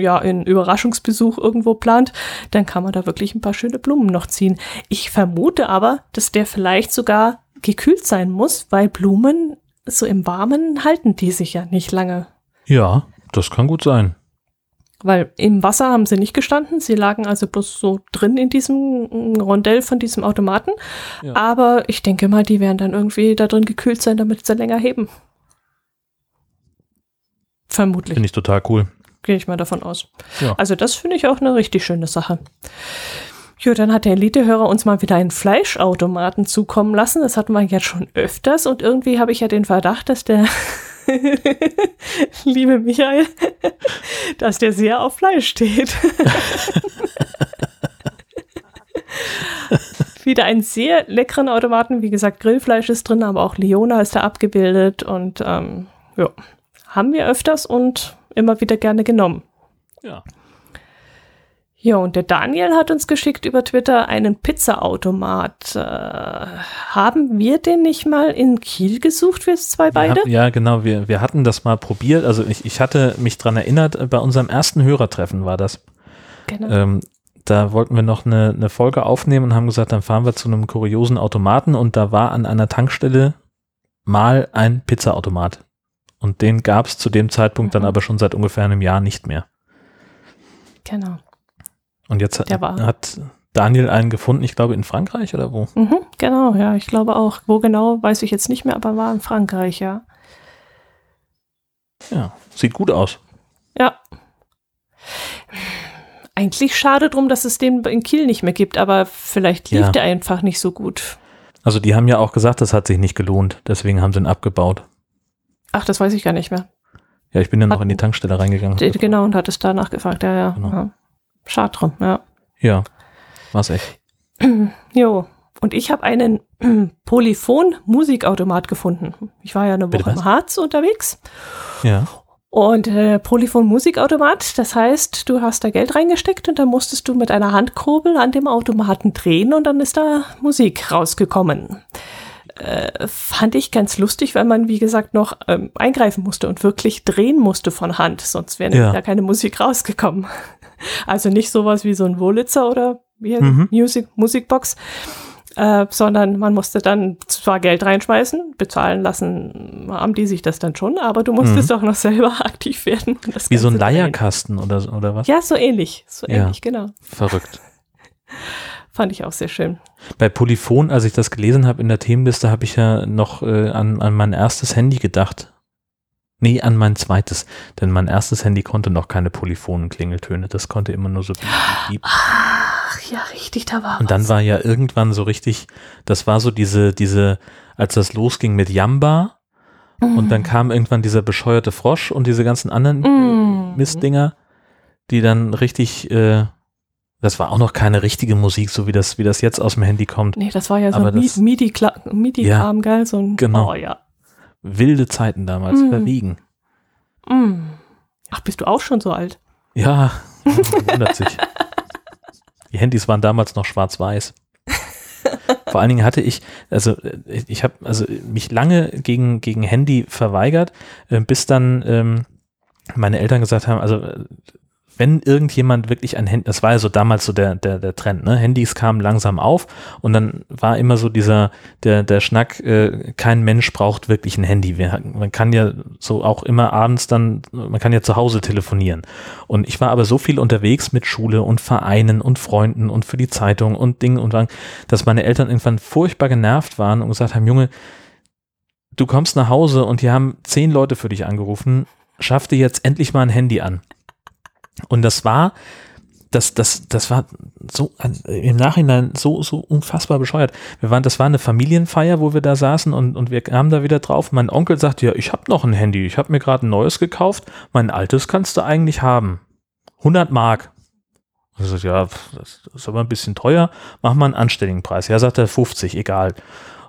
ja in Überraschungsbesuch irgendwo plant, dann kann man da wirklich ein paar schöne Blumen noch ziehen. Ich vermute aber, dass der vielleicht sogar gekühlt sein muss, weil Blumen so im Warmen halten die sich ja nicht lange. Ja, das kann gut sein. Weil im Wasser haben sie nicht gestanden, sie lagen also bloß so drin in diesem Rondell von diesem Automaten. Ja. Aber ich denke mal, die werden dann irgendwie da drin gekühlt sein, damit sie länger heben. Vermutlich. Finde ich total cool. Gehe ich mal davon aus. Ja. Also das finde ich auch eine richtig schöne Sache. Jo, dann hat der Elitehörer uns mal wieder einen Fleischautomaten zukommen lassen. Das hatten wir jetzt schon öfters und irgendwie habe ich ja den Verdacht, dass der liebe Michael, dass der sehr auf Fleisch steht. Wieder einen sehr leckeren Automaten. Wie gesagt, Grillfleisch ist drin, aber auch Leona ist da abgebildet und ähm, ja, haben wir öfters und immer wieder gerne genommen. Ja. Ja, und der Daniel hat uns geschickt über Twitter einen Pizzaautomat. Äh, haben wir den nicht mal in Kiel gesucht, wir zwei beide? Hatten, ja, genau, wir, wir hatten das mal probiert. Also ich, ich hatte mich dran erinnert, bei unserem ersten Hörertreffen war das. Genau. Ähm, da wollten wir noch eine, eine Folge aufnehmen und haben gesagt, dann fahren wir zu einem kuriosen Automaten und da war an einer Tankstelle mal ein Pizzaautomat. Und den gab es zu dem Zeitpunkt mhm. dann aber schon seit ungefähr einem Jahr nicht mehr. Genau. Und jetzt hat, hat, Daniel einen gefunden, ich glaube in Frankreich oder wo? Mhm, genau, ja, ich glaube auch. Wo genau, weiß ich jetzt nicht mehr, aber war in Frankreich, ja. Ja, sieht gut aus. Ja. Eigentlich schade drum, dass es den in Kiel nicht mehr gibt, aber vielleicht lief ja. der einfach nicht so gut. Also die haben ja auch gesagt, das hat sich nicht gelohnt, deswegen haben sie ihn abgebaut. Ach, das weiß ich gar nicht mehr. Ja, ich bin dann noch in die Tankstelle reingegangen. Genau, und hat es danach gefragt, ja, ja. Genau. ja. Schade drum, ja. Ja, war's echt. jo. Und ich habe einen Polyphon-Musikautomat gefunden. Ich war ja eine Woche im Harz unterwegs. Ja. Und äh, Polyphon-Musikautomat, das heißt, du hast da Geld reingesteckt und dann musstest du mit einer Handkurbel an dem Automaten drehen und dann ist da Musik rausgekommen. Äh, fand ich ganz lustig, weil man, wie gesagt, noch ähm, eingreifen musste und wirklich drehen musste von Hand, sonst wäre ja. da keine Musik rausgekommen. Also nicht sowas wie so ein Wurlitzer oder wie mhm. Music, Musikbox, äh, sondern man musste dann zwar Geld reinschmeißen, bezahlen lassen, haben die sich das dann schon, aber du musstest mhm. auch noch selber aktiv werden. wie so ein Leierkasten oder, oder was? Ja, so ähnlich, so ja. ähnlich, genau. Verrückt. Fand ich auch sehr schön. Bei Polyphon, als ich das gelesen habe in der Themenliste, habe ich ja noch äh, an, an mein erstes Handy gedacht. Nee, an mein zweites. Denn mein erstes Handy konnte noch keine polyphonen Klingeltöne. Das konnte immer nur so. Piep. Ach, ja, richtig, da war Und dann war ja irgendwann so richtig, das war so diese, diese, als das losging mit Jamba. Mm. Und dann kam irgendwann dieser bescheuerte Frosch und diese ganzen anderen mm. Mistdinger, die dann richtig, äh, das war auch noch keine richtige Musik, so wie das, wie das jetzt aus dem Handy kommt. Nee, das war ja so MIDI-Kram, MIDI ja, geil, so ein, genau. Oh, ja wilde Zeiten damals mm. verwiegen. Mm. Ach, bist du auch schon so alt? Ja, wundert sich. Die Handys waren damals noch schwarz-weiß. Vor allen Dingen hatte ich, also ich habe also mich lange gegen, gegen Handy verweigert, äh, bis dann ähm, meine Eltern gesagt haben, also wenn irgendjemand wirklich ein Handy, das war ja so damals so der, der, der Trend, ne? Handys kamen langsam auf und dann war immer so dieser, der, der Schnack, äh, kein Mensch braucht wirklich ein Handy. Wir, man kann ja so auch immer abends dann, man kann ja zu Hause telefonieren. Und ich war aber so viel unterwegs mit Schule und Vereinen und Freunden und für die Zeitung und Dingen und Wang, dass meine Eltern irgendwann furchtbar genervt waren und gesagt haben, Junge, du kommst nach Hause und hier haben zehn Leute für dich angerufen, schaff dir jetzt endlich mal ein Handy an. Und das war, das, das, das war so im Nachhinein so, so unfassbar bescheuert. Wir waren, das war eine Familienfeier, wo wir da saßen und, und wir kamen da wieder drauf. Mein Onkel sagte, ja, ich habe noch ein Handy, ich habe mir gerade ein neues gekauft, mein altes kannst du eigentlich haben. 100 Mark. Ich ja, das ist aber ein bisschen teuer, mach mal einen anständigen Preis. Ja, sagt er 50, egal.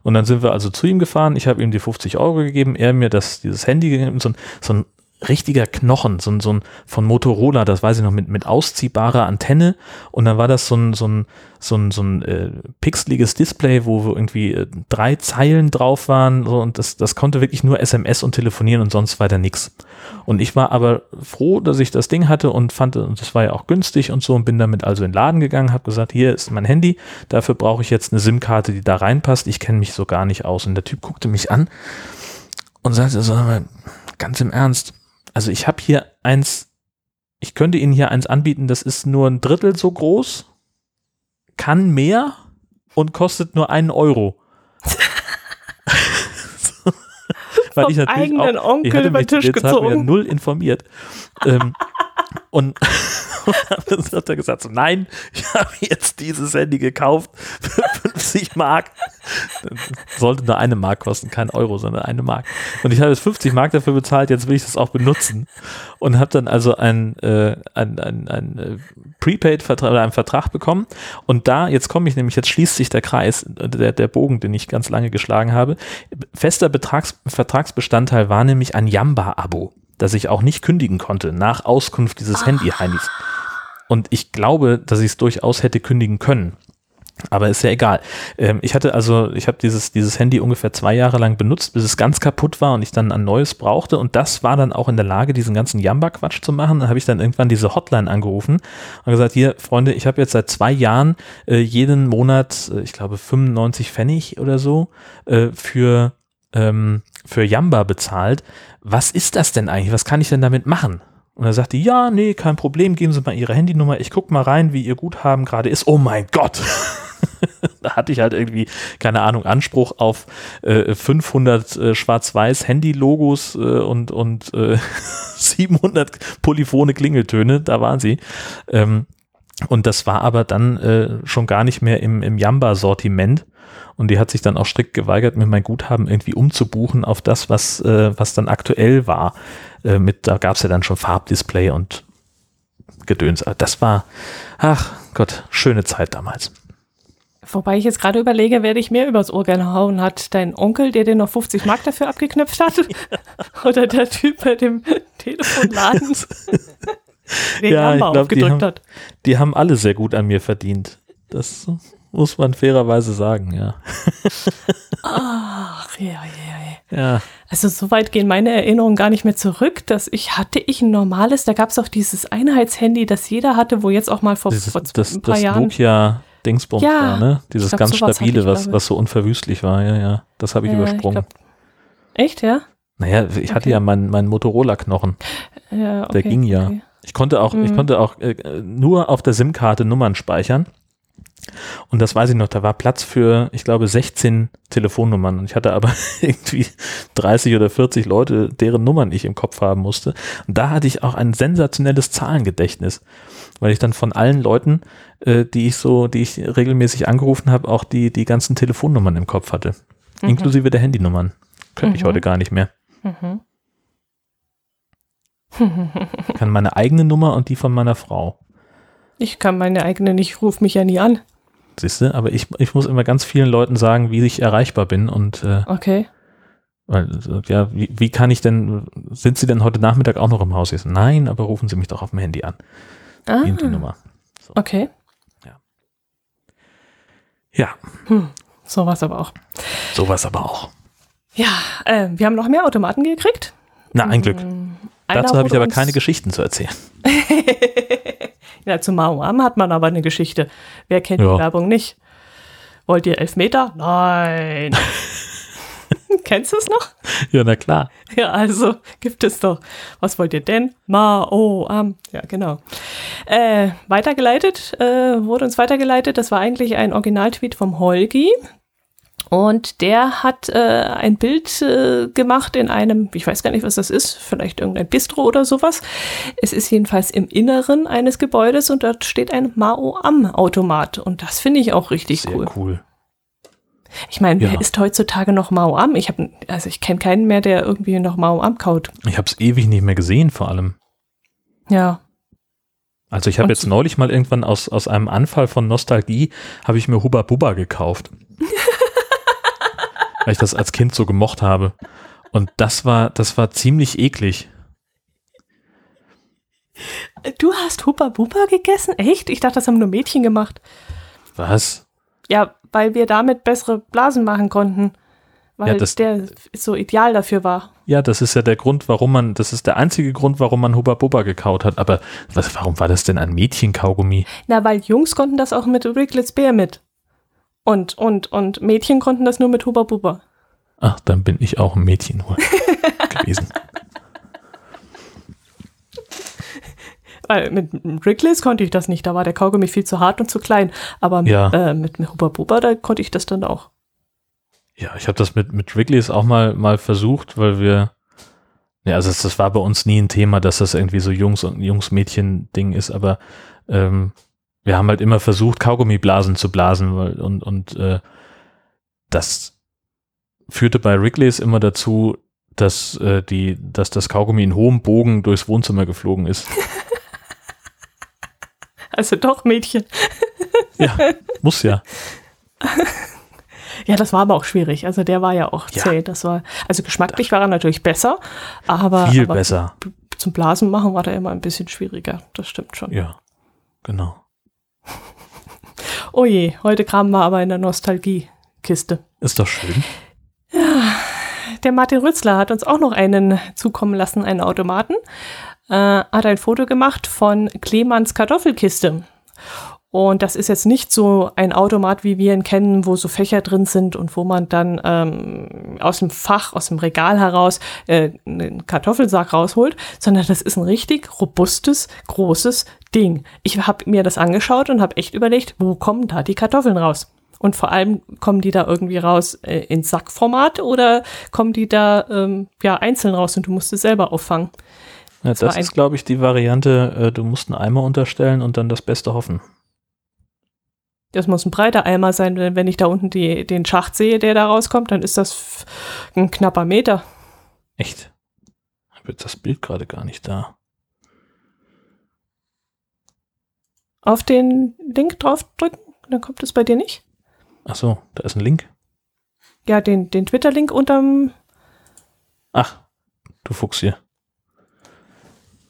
Und dann sind wir also zu ihm gefahren, ich habe ihm die 50 Euro gegeben, er mir das, dieses Handy gegeben, so ein, so ein richtiger Knochen, so ein, so ein von Motorola, das weiß ich noch, mit, mit ausziehbarer Antenne und dann war das so ein, so ein, so ein, so ein äh, pixeliges Display, wo irgendwie äh, drei Zeilen drauf waren so, und das, das konnte wirklich nur SMS und telefonieren und sonst weiter nichts. Und ich war aber froh, dass ich das Ding hatte und fand, und das war ja auch günstig und so und bin damit also in den Laden gegangen, habe gesagt, hier ist mein Handy, dafür brauche ich jetzt eine SIM-Karte, die da reinpasst, ich kenne mich so gar nicht aus. Und der Typ guckte mich an und sagte so, ganz im Ernst, also ich habe hier eins, ich könnte Ihnen hier eins anbieten, das ist nur ein Drittel so groß, kann mehr und kostet nur einen Euro. Weil ich natürlich eigenen auch, Onkel ich hatte mich Tisch gezogen. Ja null informiert. ähm, und dann hat er gesagt, so, nein, ich habe jetzt dieses Handy gekauft für 50 Mark. sollte nur eine Mark kosten, kein Euro, sondern eine Mark. Und ich habe jetzt 50 Mark dafür bezahlt, jetzt will ich das auch benutzen. Und habe dann also ein, äh, ein, ein, ein äh, Prepaid-Vertrag oder einen Vertrag bekommen. Und da, jetzt komme ich nämlich, jetzt schließt sich der Kreis, der, der Bogen, den ich ganz lange geschlagen habe. Fester Betrags, Vertragsbestandteil war nämlich ein Yamba-Abo das ich auch nicht kündigen konnte nach Auskunft dieses ah. Handy-Heinis. Und ich glaube, dass ich es durchaus hätte kündigen können. Aber ist ja egal. Ähm, ich hatte also, ich habe dieses, dieses Handy ungefähr zwei Jahre lang benutzt, bis es ganz kaputt war und ich dann ein neues brauchte. Und das war dann auch in der Lage, diesen ganzen Jamba-Quatsch zu machen. Dann habe ich dann irgendwann diese Hotline angerufen und gesagt, hier, Freunde, ich habe jetzt seit zwei Jahren äh, jeden Monat, äh, ich glaube, 95 Pfennig oder so, äh, für, ähm, für Jamba bezahlt. Was ist das denn eigentlich? Was kann ich denn damit machen? Und er sagte, ja, nee, kein Problem, geben Sie mal Ihre Handynummer, ich gucke mal rein, wie Ihr Guthaben gerade ist. Oh mein Gott! da hatte ich halt irgendwie, keine Ahnung, Anspruch auf äh, 500 äh, schwarz-weiß Handy-Logos äh, und, und 700 äh, polyphone Klingeltöne, da waren sie. Ähm, und das war aber dann äh, schon gar nicht mehr im, im Yamba-Sortiment. Und die hat sich dann auch strikt geweigert, mir mein Guthaben irgendwie umzubuchen auf das, was, äh, was dann aktuell war. Äh, mit, da gab es ja dann schon Farbdisplay und Gedöns. Das war, ach Gott, schöne Zeit damals. Wobei ich jetzt gerade überlege, wer dich mehr übers Ohr gehauen hat. Dein Onkel, der dir noch 50 Mark dafür abgeknöpft hat? Oder der Typ bei dem Telefonladen, der ja, ich glaub, die haben? Die haben alle sehr gut an mir verdient. Das muss man fairerweise sagen, ja. Ach, ja, ja, ja. Also so weit gehen meine Erinnerungen gar nicht mehr zurück, dass ich hatte ich ein normales, da gab es auch dieses Einheitshandy, das jeder hatte, wo jetzt auch mal vor, dieses, vor das, ein paar das Jahren. Nokia Dingsbums ja, war, ne? Dieses glaub, ganz stabile, ich, was, was so unverwüstlich war, ja, ja. Das habe ich ja, übersprungen. Ich glaub, echt, ja? Naja, ich okay. hatte ja meinen mein Motorola-Knochen. Ja, okay, Der ging ja. Okay. Ich konnte auch, mhm. ich konnte auch äh, nur auf der SIM-Karte Nummern speichern. Und das weiß ich noch, da war Platz für, ich glaube, 16 Telefonnummern. Und ich hatte aber irgendwie 30 oder 40 Leute, deren Nummern ich im Kopf haben musste. Und da hatte ich auch ein sensationelles Zahlengedächtnis, weil ich dann von allen Leuten, äh, die ich so, die ich regelmäßig angerufen habe, auch die, die ganzen Telefonnummern im Kopf hatte. Mhm. Inklusive der Handynummern. Könnte mhm. ich heute gar nicht mehr. Mhm. Ich kann meine eigene Nummer und die von meiner Frau. Ich kann meine eigene nicht, ruf mich ja nie an. Siehst du, aber ich, ich muss immer ganz vielen Leuten sagen, wie ich erreichbar bin und äh, okay. Weil, ja, wie, wie kann ich denn, sind Sie denn heute Nachmittag auch noch im Haus? Jetzt? Nein, aber rufen Sie mich doch auf dem Handy an. Ah. Die Nummer. So. Okay. Ja. Ja. Hm, sowas aber auch. Sowas aber auch. Ja, äh, wir haben noch mehr Automaten gekriegt. Na, ein Glück. Mm, Dazu habe ich aber keine Geschichten zu erzählen. Ja, zu Mao Am hat man aber eine Geschichte. Wer kennt Ja. die Werbung nicht? Wollt ihr Elfmeter? Nein. Kennst du es noch? Ja, na klar. Ja, also gibt es doch. Was wollt ihr denn? Mao Am. Ja, genau. Äh, weitergeleitet, äh, wurde uns weitergeleitet. Das war eigentlich ein Originaltweet vom Holgi. Und der hat äh, ein Bild äh, gemacht in einem, ich weiß gar nicht, was das ist, vielleicht irgendein Bistro oder sowas. Es ist jedenfalls im Inneren eines Gebäudes und dort steht ein Mao-Am-Automat. Und das finde ich auch richtig Sehr cool. cool. Ich meine, Ja. wer isst heutzutage noch Mao-Am? Ich habe, also ich kenne keinen mehr, der irgendwie noch Mao-Am kaut. Ich habe es ewig nicht mehr gesehen, vor allem. Ja. Also ich habe jetzt neulich mal irgendwann aus, aus einem Anfall von Nostalgie, habe ich mir Hubba Bubba gekauft. Weil ich das als Kind so gemocht habe. Und das war, das war ziemlich eklig. Du hast Hubba Bubba gegessen? Echt? Ich dachte, das haben nur Mädchen gemacht. Was? Ja, weil wir damit bessere Blasen machen konnten. Weil Ja, das- der so ideal dafür war. Ja, das ist ja der Grund, warum man, das ist der einzige Grund, warum man Hubba Bubba gekaut hat. Aber was, warum war das denn ein Mädchenkaugummi? Na, weil Jungs konnten das auch mit Wrigley's Bear mit. Und, und, und Mädchen konnten das nur mit Hubba Bubba. Ach, dann bin ich auch ein Mädchen nur gewesen. Weil mit Wrigley's konnte ich das nicht. Da war der Kaugummi viel zu hart und zu klein. Aber Ja. äh, mit, Hubba Bubba, da konnte ich das dann auch. Ja, ich habe das mit, mit Wrigley's auch mal, mal versucht, weil wir, ja, also das, das war bei uns nie ein Thema, dass das irgendwie so Jungs- und Jungs-Mädchen-Ding ist, aber ähm, wir haben halt immer versucht, Kaugummiblasen zu blasen und, und äh, das führte bei Wrigley's immer dazu, dass, äh, die, dass das Kaugummi in hohem Bogen durchs Wohnzimmer geflogen ist. Also doch Mädchen. Ja, muss ja. Ja, das war aber auch schwierig. Also der war ja auch Ja. zäh. Das war, also geschmacklich war er natürlich besser, aber, Viel aber besser. zum Blasen machen war der immer ein bisschen schwieriger. Das stimmt schon. Ja, genau. Oh je, heute kramen wir aber in der Nostalgiekiste. Ist doch schön. Der Martin Rützler hat uns auch noch einen zukommen lassen, einen Automaten. Äh, hat ein Foto gemacht von Clemens Kartoffelkiste. Und das ist jetzt nicht so ein Automat, wie wir ihn kennen, wo so Fächer drin sind und wo man dann ähm, aus dem Fach, aus dem Regal heraus äh, einen Kartoffelsack rausholt, sondern das ist ein richtig robustes, großes Ding. Ich habe mir das angeschaut und habe echt überlegt, wo kommen da die Kartoffeln raus? Und vor allem kommen die da irgendwie raus äh, in Sackformat oder kommen die da ähm, ja einzeln raus und du musst es selber auffangen? Ja, das ein- ist, glaube ich, die Variante, äh, du musst einen Eimer unterstellen und dann das Beste hoffen. Das muss ein breiter Eimer sein, denn wenn ich da unten die, den Schacht sehe, der da rauskommt, dann ist das ein knapper Meter. Echt? Ich habe jetzt das Bild gerade gar nicht da. Auf den Link draufdrücken, dann kommt es bei dir nicht. Ach so, da ist ein Link. Ja, den, den Twitter-Link unterm. Ach, du Fuchs hier.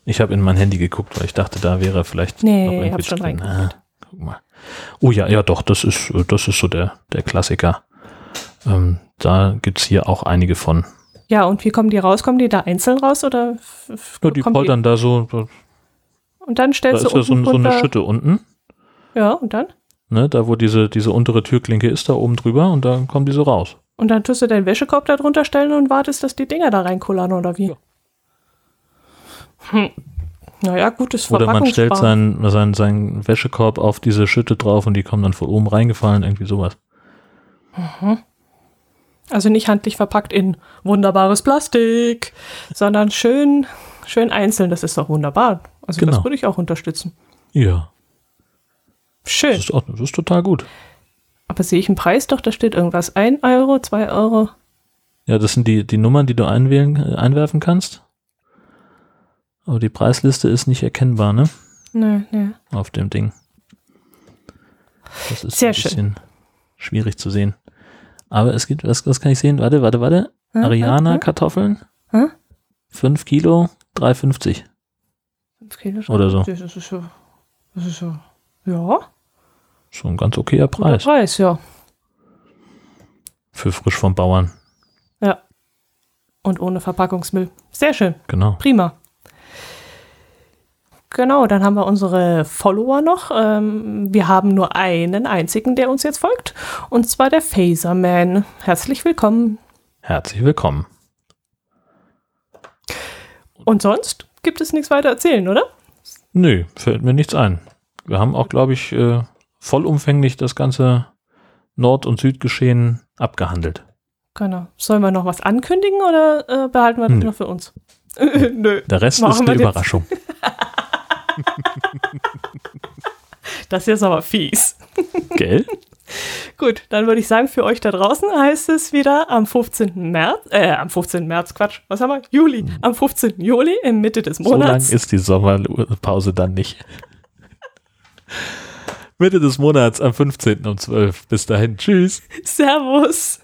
Ich habe in mein Handy geguckt, weil ich dachte, da wäre vielleicht Nee, noch ich irgendwie hab schon drin. reingeguckt. Ah, guck mal. Oh ja, ja doch, das ist, das ist so der, der Klassiker. Ähm, da gibt's hier auch einige von. Ja, und wie kommen die raus? Kommen die da einzeln raus oder? Ja, die poltern da so, Und dann da stellst ist du ja so, unten so eine Schütte unten, Ja, und dann? ne, da wo diese, diese untere Türklinke ist, da oben drüber und da kommen die so raus. Und dann tust du deinen Wäschekorb da drunter stellen und wartest, dass die Dinger da reinkullern oder wie? Ja. Hm. Naja, gutes Oder man stellt seinen, seinen, seinen Wäschekorb auf diese Schütte drauf und die kommen dann von oben reingefallen, irgendwie sowas. Also nicht handlich verpackt in wunderbares Plastik, sondern schön, schön einzeln. Das ist doch wunderbar. Also Genau. das würde ich auch unterstützen. Ja, Schön. das ist, das ist total gut. Aber sehe ich einen Preis doch, da steht irgendwas. Ein Euro, zwei Euro. Ja, das sind die, die Nummern, die du einwählen, äh, einwerfen kannst. Aber die Preisliste ist nicht erkennbar, ne? Nee, nee. Auf dem Ding. Das ist Sehr ein schön. bisschen schwierig zu sehen. Aber es gibt, was, was kann ich sehen? Warte, warte, warte. Hm, Ariana hm, Kartoffeln. Hm? 5 Kilo, 3,50 fünf Kilo oder so. Das ist so. Das ist so. Ja, Schon ein ganz okayer guter Preis Preis, ja. für frisch vom Bauern. Ja. Und ohne Verpackungsmüll. Sehr schön. Genau. Prima. Genau, dann haben wir unsere Follower noch. Ähm, wir haben nur einen einzigen, der uns jetzt folgt, und zwar der Phaserman. Herzlich willkommen. Herzlich willkommen. Und sonst gibt es nichts weiter erzählen, oder? Nö, fällt mir nichts ein. Wir haben auch, glaube ich, äh, vollumfänglich das ganze Nord- und Südgeschehen abgehandelt. Genau. Sollen wir noch was ankündigen oder äh, behalten wir das Nö. nur für uns? Nö. Der Rest Machen ist eine. Überraschung. Das ist aber fies. Gell? Gut, dann würde ich sagen, für euch da draußen heißt es wieder am 15. März, äh, am 15. März, Quatsch, was haben wir? Juli. Am 15. Juli, in Mitte des So lang Monats. ist die Sommerpause dann nicht. Mitte des Monats am 15. um 12. Bis dahin. Tschüss. Servus.